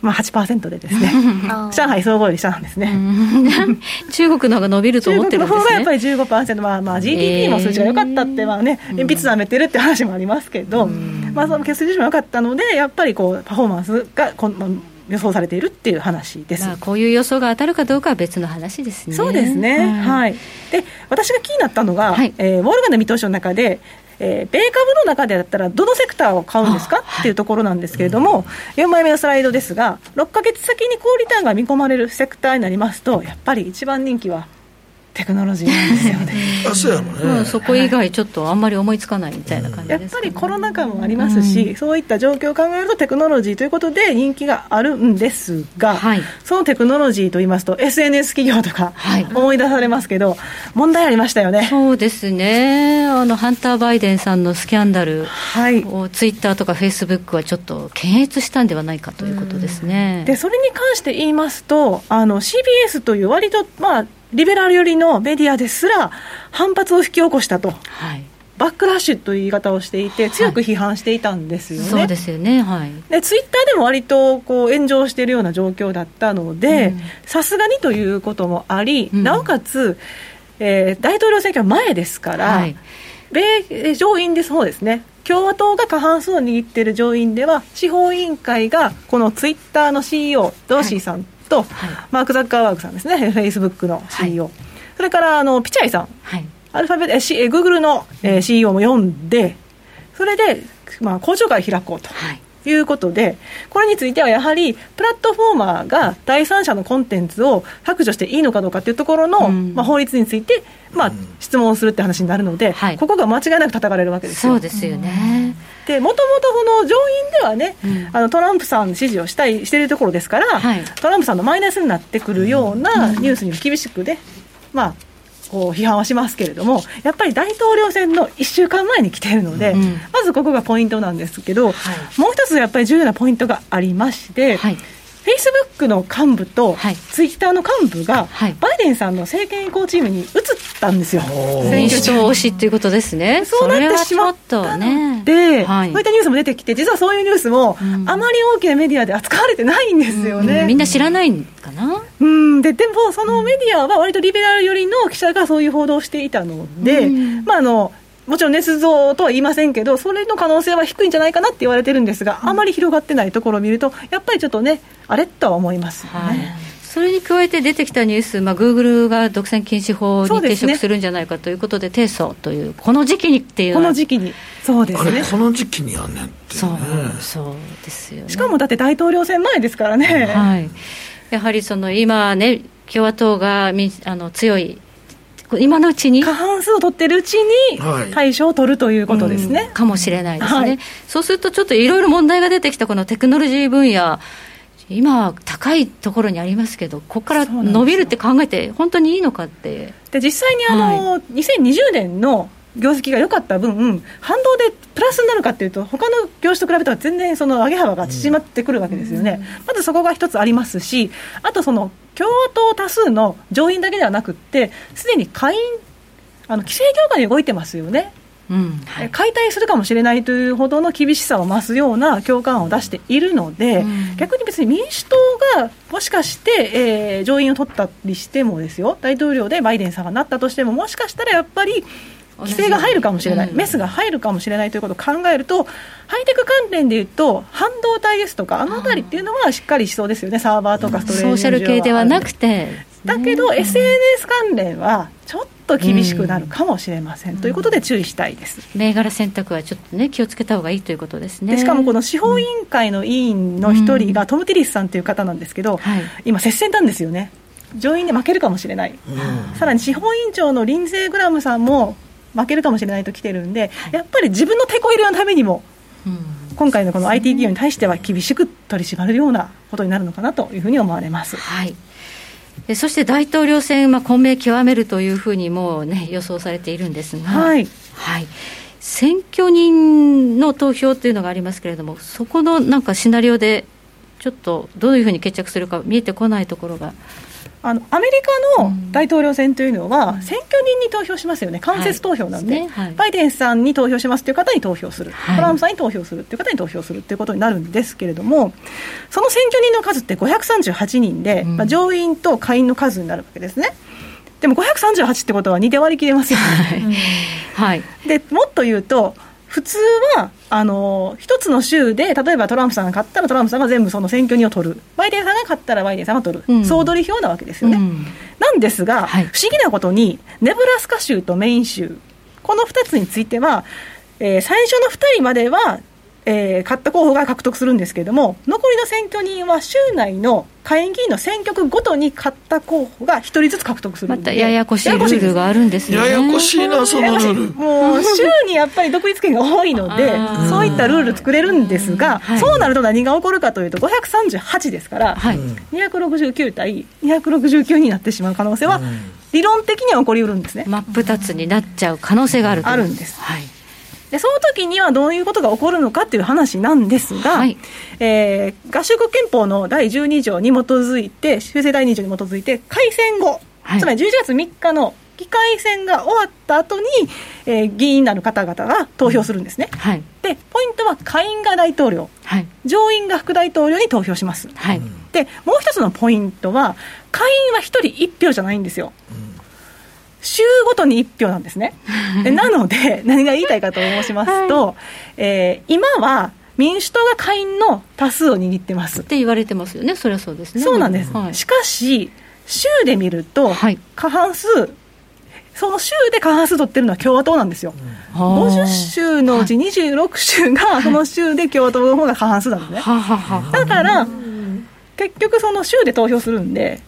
まあ8%でですね。上海総合より下なんですね。中国の方が伸びると思ってるんです、ね、中国の方がやっぱり15%、まあ、まあ GDP も数値が良かったって、まあね、鉛筆舐めてるって話もありますけど、まあ、その決済数も良かったのでやっぱりこうパフォーマンスがこ、まあ予想されているっていう話です、まあ、こういう予想が当たるかどうかは別の話ですね。そうですね、はい、はい、で私が気になったのが、はい、えー、ウォールガンの見通しの中で、えー、米株の中でだったら、どのセクターを買うんですか？っていうところなんですけれども、4枚目のスライドですが、6か月先に高リターンが見込まれるセクターになりますと、やっぱり一番人気はテクノロジーなんですよね。あそうやね、そこ以外ちょっとあんまり思いつかないみたいな感じ、ね、やっぱりコロナ禍もありますし、うん、そういった状況を考えるとテクノロジーということで人気があるんですが、はい、そのテクノロジーといいますと SNS 企業とか思い出されますけど、はい、問題ありましたよね。そうですね。あのハンター・バイデンさんのスキャンダルをツイッターとかフェイスブックはちょっと検閲したんではないかということですね。でそれに関して言いますとあの CBS という割とまあリベラル寄りのメディアですら反発を引き起こしたと。はい。バックラッシュという言い方をしていて、強く批判していたんですよね。はい、そうですよね、はい、でツイッターでも割とこう炎上しているような状況だったので、さすがにということもあり、うん、なおかつ、えー、大統領選挙前ですから、はい、米上院でそうですね、共和党が過半数を握っている上院では、司法委員会がこのツイッターの CEO、ドーシーさんと、はい、マーク・ザッカーワーグさんですね、フェイスブックの CEO、はい、それからあのピチャイさん、はい、アルファベット、えー、グーグルの、えー、CEO も読んで、それで、まあ、公聴会開こうと。い。うことで、これについてはやはり、プラットフォーマーが第三者のコンテンツを削除していいのかどうかというところの、うん、まあ、法律について、まあ、質問をするって話になるので、はい、ここが間違いなく叩かれるわけですよ。そうですよね。で、もともとこの上院ではね、うん、あのトランプさん支持をしたい、しているところですから、はい、トランプさんのマイナスになってくるようなニュースに厳しくね、まあ、こう批判はしますけれども、やっぱり大統領選の1週間前に来ているので、うん、まずここがポイントなんですけど、はい、もう一つやっぱり重要なポイントがありまして、はいフェイスブックの幹部と、ツイッターの幹部が、はい、バイデンさんの政権移行チームに移ったんですよ、民主党推しっていうことですね、そうなってしまったので、はい、そういったニュースも出てきて、実はそういうニュースも、あまり大きなメディアで扱われてないんですよね。うん、みんな知らないかな？うん。ででも、そのメディアは割とリベラル寄りの記者がそういう報道をしていたので、うん、まああのもちろん捏造とは言いませんけど、それの可能性は低いんじゃないかなって言われてるんですが、あまり広がってないところを見ると、やっぱりちょっとね、あれとは思います。よね。はい。それに加えて出てきたニュース、まあ、グーグルが独占禁止法に抵触するんじゃないかということで、提訴という、この時期にっていうこの時期に、そうですね、この時期にやんねんって、ね、そうそうですよ、ね、しかもだって大統領選前ですからね。はい、やはりその今ね、共和党があの強い今のうちに？過半数を取ってるうちに対処を取るということですね、うん、かもしれないですね、はい、そうするとちょっといろいろ問題が出てきたこのテクノロジー分野。今、高いところにありますけど、ここから伸びるって考えて、本当にいいのかって。で実際にあの、はい、2020年の業績が良かった分、反動でプラスになるかというと、他の業種と比べたら全然その上げ幅が縮まってくるわけですよね、うん、まずそこが一つありますし、あとその共和党多数の上院だけではなくって、すでに下院、あの規制業界に動いてますよね。うんはい、解体するかもしれないというほどの厳しさを増すような共感を出しているので、うん、逆に別に民主党がもしかして、えー、上院を取ったりしてもですよ大統領でバイデンさんがなったとしてももしかしたらやっぱり規制が入るかもしれない、うん、メスが入るかもしれないということを考えると、ハイテク関連でいうと、半導体ですとか、あの辺りっていうのはしっかりしそうですよね、サーバーとかストレージ、ソーシャル系ではなくて、だけど、SNS 関連はちょっと厳しくなるかもしれません、うん、ということで注意したいです。銘柄選択はちょっとね、気をつけた方がいいということですね。しかもこの司法委員会の委員の一人が、トム・ティリスさんという方なんですけど、はい、今、接戦なんですよね。上院で負けるかもしれない、うん、さらに司法委員長のリンゼー・グラムさんも負けるかもしれないと来てるんで、やっぱり自分の手こ入れのためにも、うん、今回のこの IT 企業に対しては厳しく取り締まるようなことになるのかなというふうに思われます。はい。そして大統領選、まあ、混迷極めるというふうにもう、ね、予想されているんですが、はい、はい、選挙人の投票というのがありますけれども、そこのなんかシナリオで、ちょっとどういうふうに決着するか見えてこないところがあのアメリカの大統領選というのは、選挙人に投票しますよね、間接投票なんで、はいはい、バイデンさんに投票しますという方に投票する、はい、トランプさんに投票するという方に投票するということになるんですけれども、その選挙人の数って538人で、うん、まあ、上院と下院の数になるわけですね。でも538ってことは2で割り切れますよね。はい、でもっと言うと普通はあの一つの州で例えばトランプさんが勝ったらトランプさんが全部その選挙人を取る。バイデンさんが勝ったらバイデンさんが取る、うん、総取り票なわけですよね、うん、なんですが、はい、不思議なことにネブラスカ州とメイン州この2つについては、えー、最初の2人まではえー、勝った候補が獲得するんですけれども、残りの選挙人は州内の下院議員の選挙区ごとに勝った候補が一人ずつ獲得するまたややこしいルールがあるんですね。ややこしいな、そのルール。もう、州にやっぱり独立権が多いので、そういったルール作れるんですが、はい、そうなると何が起こるかというと、538ですから、はい、269対269になってしまう可能性は、理論的には起こりうるんですね。真っ二つになっちゃう可能性があるあるんです。はいでその時にはどういうことが起こるのかっていう話なんですが、はい、えー、合衆国憲法の第12条に基づいて、修正第2条に基づいて、改選後、はい、つまり11月3日の議会選が終わった後に、えー、議員になる方々が投票するんですね。はい、で、ポイントは下院が大統領、はい、上院が副大統領に投票します。はい、で、もう一つのポイントは、下院は1人1票じゃないんですよ。うん週ごとに1票なんですね。なので、何が言いたいかと申しますと、はい、えー、今は民主党が下院の多数を握ってます。って言われてますよね、それはそうですね。そうなんです。はい、しかし、州で見ると、過半数、はい、その州で過半数取ってるのは共和党なんですよ。うん、50州のうち26州が、その州で共和党の方が過半数なんですね。だから、結局その州で投票するんで、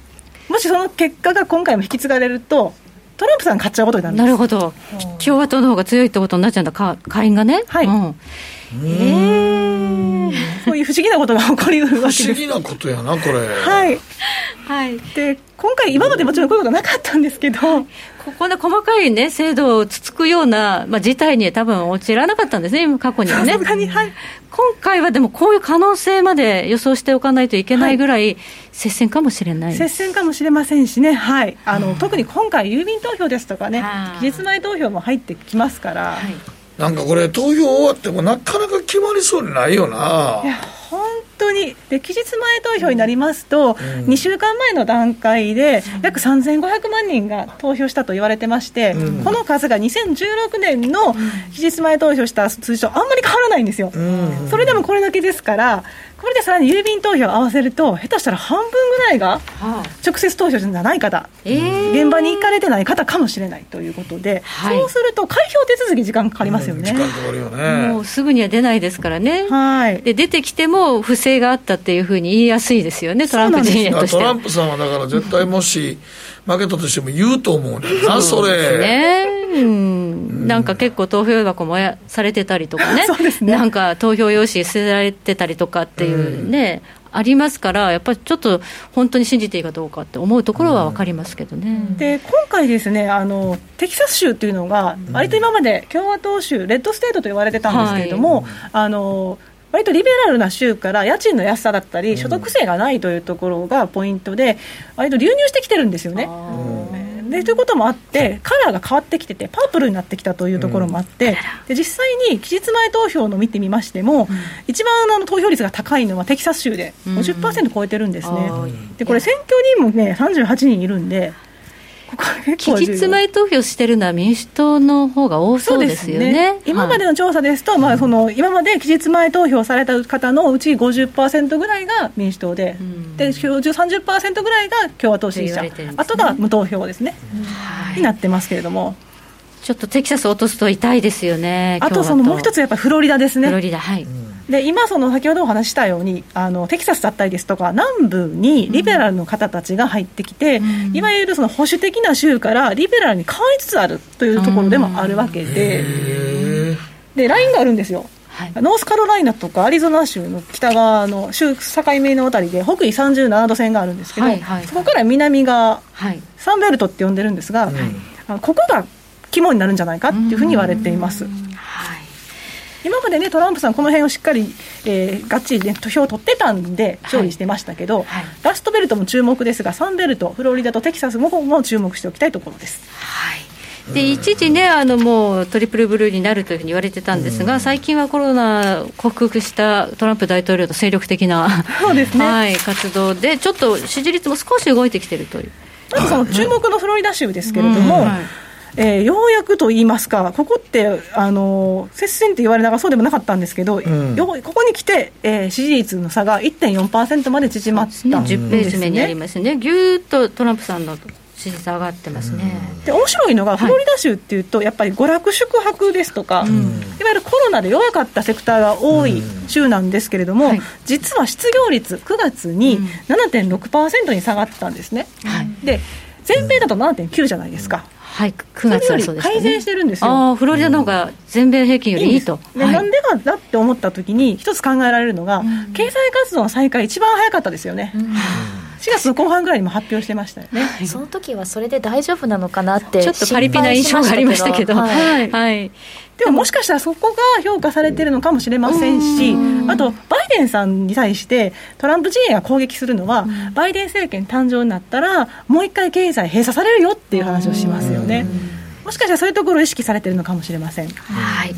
もしその結果が今回も引き継がれると、トランプさん勝っちゃうことになるなるほど、共和党の方が強いってことになっちゃうんだ、下院がね。はい、うん。えそういう不思議なことが起こりうるわけです。不思議なことやなこれ。はい、はい、で今回今までもちろんこういうことなかったんですけど、ここで細かいね制度をつつくような、まあ、事態に多分陥らなかったんですね過去にはね。はい、今回はでもこういう可能性まで予想しておかないといけないぐらい、接戦かもしれない、接戦かもしれませんしね、はい、あの、特に今回郵便投票ですとかね期日前投票も入ってきますから、はいなんかこれ、投票終わってもなかなか決まりそうにないよな。いや本当にで期日前投票になりますと、うん、2週間前の段階で約3500万人が投票したと言われてまして、うん、この数が2016年の期日前投票した数字とあんまり変わらないんですよ、うん、それでもこれだけですから、これでさらに郵便投票を合わせると、下手したら半分ぐらいが直接投票じゃない方、現場に行かれてない方かもしれないということで、はい、そうすると開票手続き、時間かかりますよね、時間かかるよね。もうすぐには出ないですからね、はい、で出てきても不正があったっていうふうに言いやすいですよね、トランプ陣営としてトランプさんはだから絶対もし負けたとしても言うと思うねんな、それ。ね。うん、なんか結構投票箱燃やされてたりとかね。ね、なんか投票用紙捨てられてたりとかっていうね、うん、ありますから、やっぱりちょっと本当に信じていいかどうかって思うところは分かりますけどね、うん、で今回ですねあの、テキサス州っていうのが、割と今まで共和党州、レッドステートと言われてたんですけれども、はい、あの割とリベラルな州から家賃の安さだったり、所得税がないというところがポイントで、割と流入してきてるんですよね。でということもあってカラーが変わってきててパープルになってきたというところもあって、で実際に期日前投票の見てみましても、一番あの投票率が高いのはテキサス州で50%超えてるんですね、でこれ選挙人もね38人いるんで期日前投票してるのは民主党の方が多そうですよね、ね、今までの調査ですと、はい、まあ、その今まで期日前投票された方のうち50%ぐらいが民主党で、うん、で30%ぐらいが共和党支持者、ね、あとが無投票ですね、うん、になってますけれども。ちょっとテキサス落とすと痛いですよね。あとそのもう一つやっぱりフロリダですね。フロリダはい。で今、その先ほどお話したようにあのテキサスだったりですとか南部にリベラルの方たちが入ってきて、うん、いわゆるその保守的な州からリベラルに変わりつつあるというところでもあるわけで、でラインがあるんですよ。はい、ノースカロライナとかアリゾナ州の北側の州境目のあたりで北緯37度線があるんですけど、はいはい、そこから南側、はい、サンベルトって呼んでるんですが、あのここが肝になるんじゃないかっていうふうに言われています。今までね、トランプさん、この辺をしっかり、えー、がっちり、ね、投票を取ってたんで、勝利してましたけど、はい。はい、ラストベルトも注目ですが、サンベルト、フロリダとテキサスもも注目しておきたいところです。はい。で一時ね、あのもうトリプルブルーになるというふうに言われてたんですが、最近はコロナ克服したトランプ大統領の精力的なそうですね、はい、活動で、ちょっと支持率も少し動いてきてるという。まずその注目のフロリダ州ですけれども、うん。はいえー、ようやくと言いますか、ここってあの接戦って言われながらそうでもなかったんですけど、うん、ここに来て、えー、支持率の差が1.4%まで縮まったんですね、10ページ目にありますね、ぎゅーっとトランプさんの支持率上がってますね、で面白いのが、フロリダ州っていうと、はい、やっぱり娯楽宿泊ですとか、うん、いわゆるコロナで弱かったセクターが多い州なんですけれども、うんはい、実は失業率、9月に7.6%に下がったんですね。はい、で全米だと7.9じゃないですか。はい、9月はそうです、ね、改善してるんですよ。あフロリダの方が全米平均よりいいと。いいで、はい、なんでかだって思ったときに、一つ考えられるのが、うん、経済活動の再開、一番早かったですよね。うん4月の後半ぐらいにも発表してましたよね、はい、その時はそれで大丈夫なのかなってちょっとパリピな印象がありましたけど、はい、はい、でももしかしたらそこが評価されてるのかもしれませんし、あと、バイデンさんに対してトランプ陣営が攻撃するのは、バイデン政権誕生になったら、もう一回経済閉鎖されるよっていう話をしますよね。もしかしたらそういうところを意識されてるのかもしれません。はい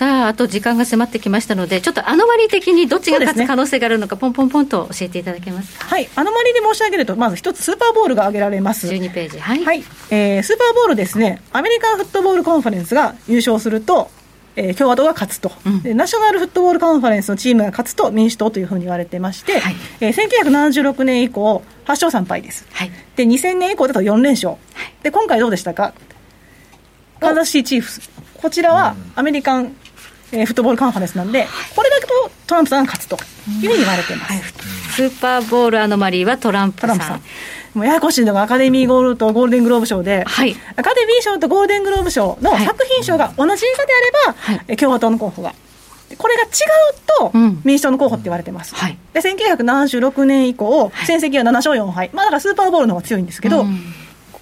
さあ、あと時間が迫ってきましたので、ちょっとアノマリ的にどっちが勝つ可能性があるのか、ポンポンポンと教えていただけますか？はい、アノマリで申し上げると、まず一つスーパーボールが挙げられます。12ページ。はい。はい、えー、スーパーボールですね、アメリカンフットボールコンファレンスが優勝すると、えー、共和党が勝つと、うん、ナショナルフットボールカンファレンスのチームが勝つと民主党というふうに言われてまして、はい。えー、1976年以降、8勝3敗です、はい、で2000年以降だと4連勝、はい、で今回どうでしたか、カンザスシーチーフス、こちらはアメリカンえー、フットボールカンファレンスなんで、これだけとトランプさんが勝つというふうに言われてます、はい、スーパーボールアノマリーはトランプさん。さんもうややこしいのがアカデミーゴールとゴールデングローブ賞で、はい、アカデミー賞とゴールデングローブ賞の作品賞が同じ映画であれば、はい、共和党の候補が。これが違うと、民主党の候補って言われてます。うんはい、で、1976年以降、戦績は7勝4敗。まあだからスーパーボールの方が強いんですけど、うん、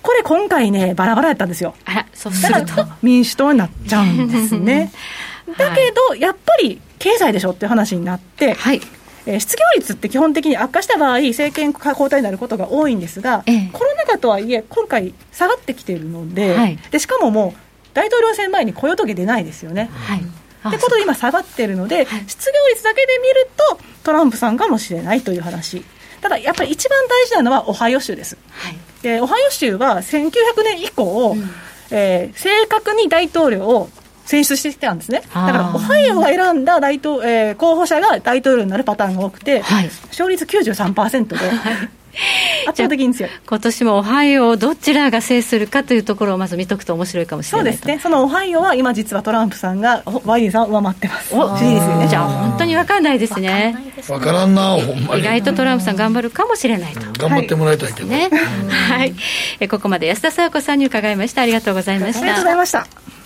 これ今回ね、バラバラやったんですよ。あら、そうすると。民主党になっちゃうんですね。だけど、やっぱり経済でしょっていう話になって、はい、えー、失業率って基本的に悪化した場合、政権交代になることが多いんですが、ええ、コロナ禍とはいえ、今回、下がってきているのではい、でしかももう、大統領選前に雇用統計出ないですよね。はい。ってことで今下がってるので、失業率だけで見るとトランプさんかもしれないという話。ただやっぱり一番大事なのはオハイオ州です。はい、でオハイオ州は1900年以降、うん、えー、正確に大統領を選出してきたんですね。だから、オハイオが選んだ大統、えー、候補者が大統領になるパターンが多くて、はい、勝率93%で、圧倒的に強い今年もオハイオをどちらが制するかというところをまず見とくと面白いかもしれないそうですね、そのオハイオは今、実はトランプさんがバイデンさんを上回ってます。おいいですよねじゃあ、本当に分かんないですね。分からんな、ほんまに。意外とトランプさん、頑張るかもしれないと。頑張ってもらいたいけど、ねはい、えここまで安田佐和子さんに伺いました。ありがとうございました。ありがとうございました。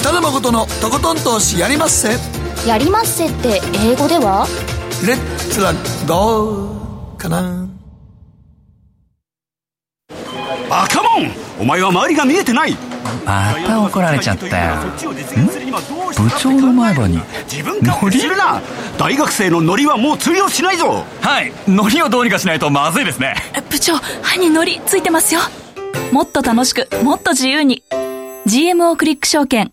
北野誠のとことん投資やりまっせ。やりまっせって英語では？レッツラゴーかな。バカモン！お前は周りが見えてない！また怒られちゃったよ。部長の前歯に。自分からするな！大学生のノリはもう通用しないぞ。はい。ノリをどうにかしないとまずいですね。部長歯にノリついてますよ。もっと楽しくもっと自由に。GMO クリック証券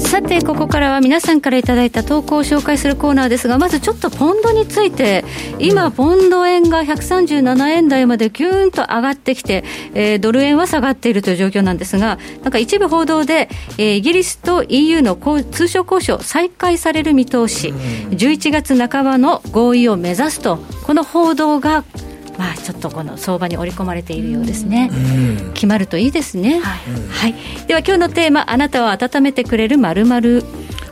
さてここからは皆さんからいただいた投稿を紹介するコーナーですがまずちょっとポンドについて今ポンド円が137円台までキューンと上がってきて、えー、ドル円は下がっているという状況なんですがなんか一部報道で、えー、イギリスと EU の通商交渉再開される見通し。11月半ばの合意を目指すとこの報道がまあ、ちょっとこの相場に織り込まれているようですね、うん、決まるといいですね、はい、はい、では今日のテーマあなたを温めてくれるまる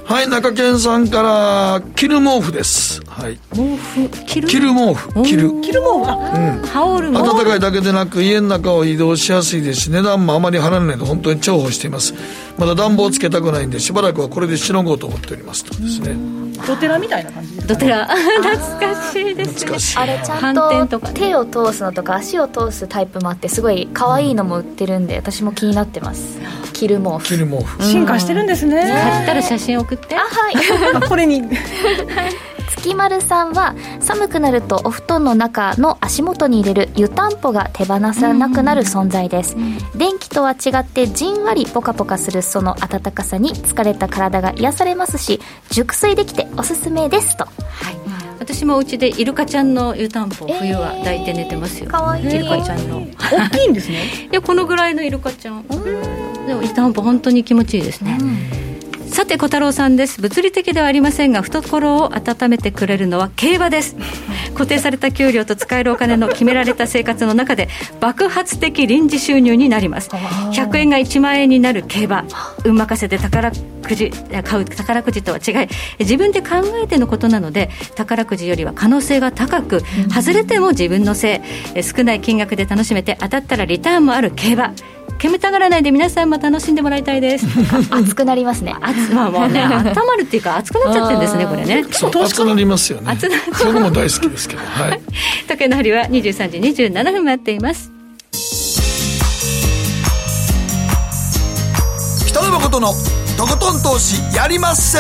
はい中堅さんから着る毛布です。はい。毛布？着る？着る毛布。着る。着る毛布あ、うん、羽織る暖かいだけでなく家の中を移動しやすいですし値段もあまり払わないので本当に重宝しています。まだ暖房つけたくないんでしばらくはこれでしのごうと思っております。とですね、ドテラみたいな感じドテラ。懐かしいですね。あれちゃんと手を通すのとか足を通すタイプもあってすごい可愛いのも売ってるんで私も気になってます。着る毛布。着る毛布。進化してるんですね。買ったら写真送って。あはい。これに 月丸さんは寒くなるとお布団の中の足元に入れる湯たんぽが手放さなくなる存在です、電気とは違ってじんわりポカポカするその暖かさに疲れた体が癒されますし熟睡できておすすめですと。はい。私もうちでイルカちゃんの湯たんぽ冬は抱いて寝てますよ、かわいい。イルカちゃんの。大きいんですね。いやこのぐらいのイルカちゃん。でも湯たんぽ本当に気持ちいいですね、さて小太郎さんです。物理的ではありませんが懐を温めてくれるのは競馬です。固定された給料と使えるお金の決められた生活の中で爆発的臨時収入になります。100円が1万円になる競馬。運任せで宝くじ買う宝くじとは違い自分で考えてのことなので宝くじよりは可能性が高く外れても自分のせい。少ない金額で楽しめて当たったらリターンもある競馬煙たがらないで皆さんも楽しんでもらいたいです。熱くなりますね。熱まあもうね 温まるっていうか熱くなっちゃってるんですねこれね。そう熱くなりますよね。熱そこも大好きですけどはい。時計の針は23時27分待っています。北野誠のとことん投資やりまっせ。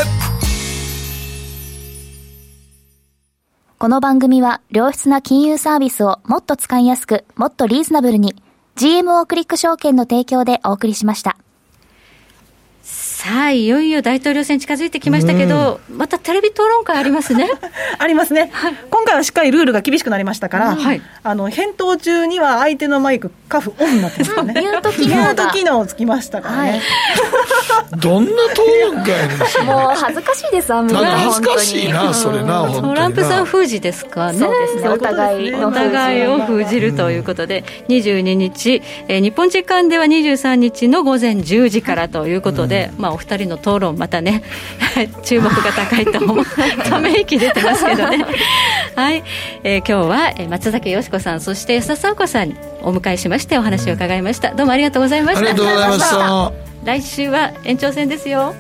この番組は良質な金融サービスをもっと使いやすくもっとリーズナブルに GMO クリック証券の提供でお送りしました。さあ、いよいよ大統領選近づいてきましたけど、またテレビ討論会ありますね。ありますね、はい、今回はしっかりルールが厳しくなりましたから、はい、あの返答中には相手のマイク、カフオンになってますからね。ミュート機能ミュート機能つきましたからね。はい、どんな討論会ですもう恥ずかしいです、あんまり。恥ずかしいな、それな、トランプさん封じですかね。そうですね、お互いお互いを封じるということで、22日、えー、日本時間では23日の午前10時からということで、まあ、お二人の討論論またね 注目が高いと思うため息出てますけどね。はい、えー、今日は松崎よし子さんそして安田佐和子さんにお迎えしましてお話を伺いました、どうもありがとうございました。ありがとうございました。来週は延長戦ですよ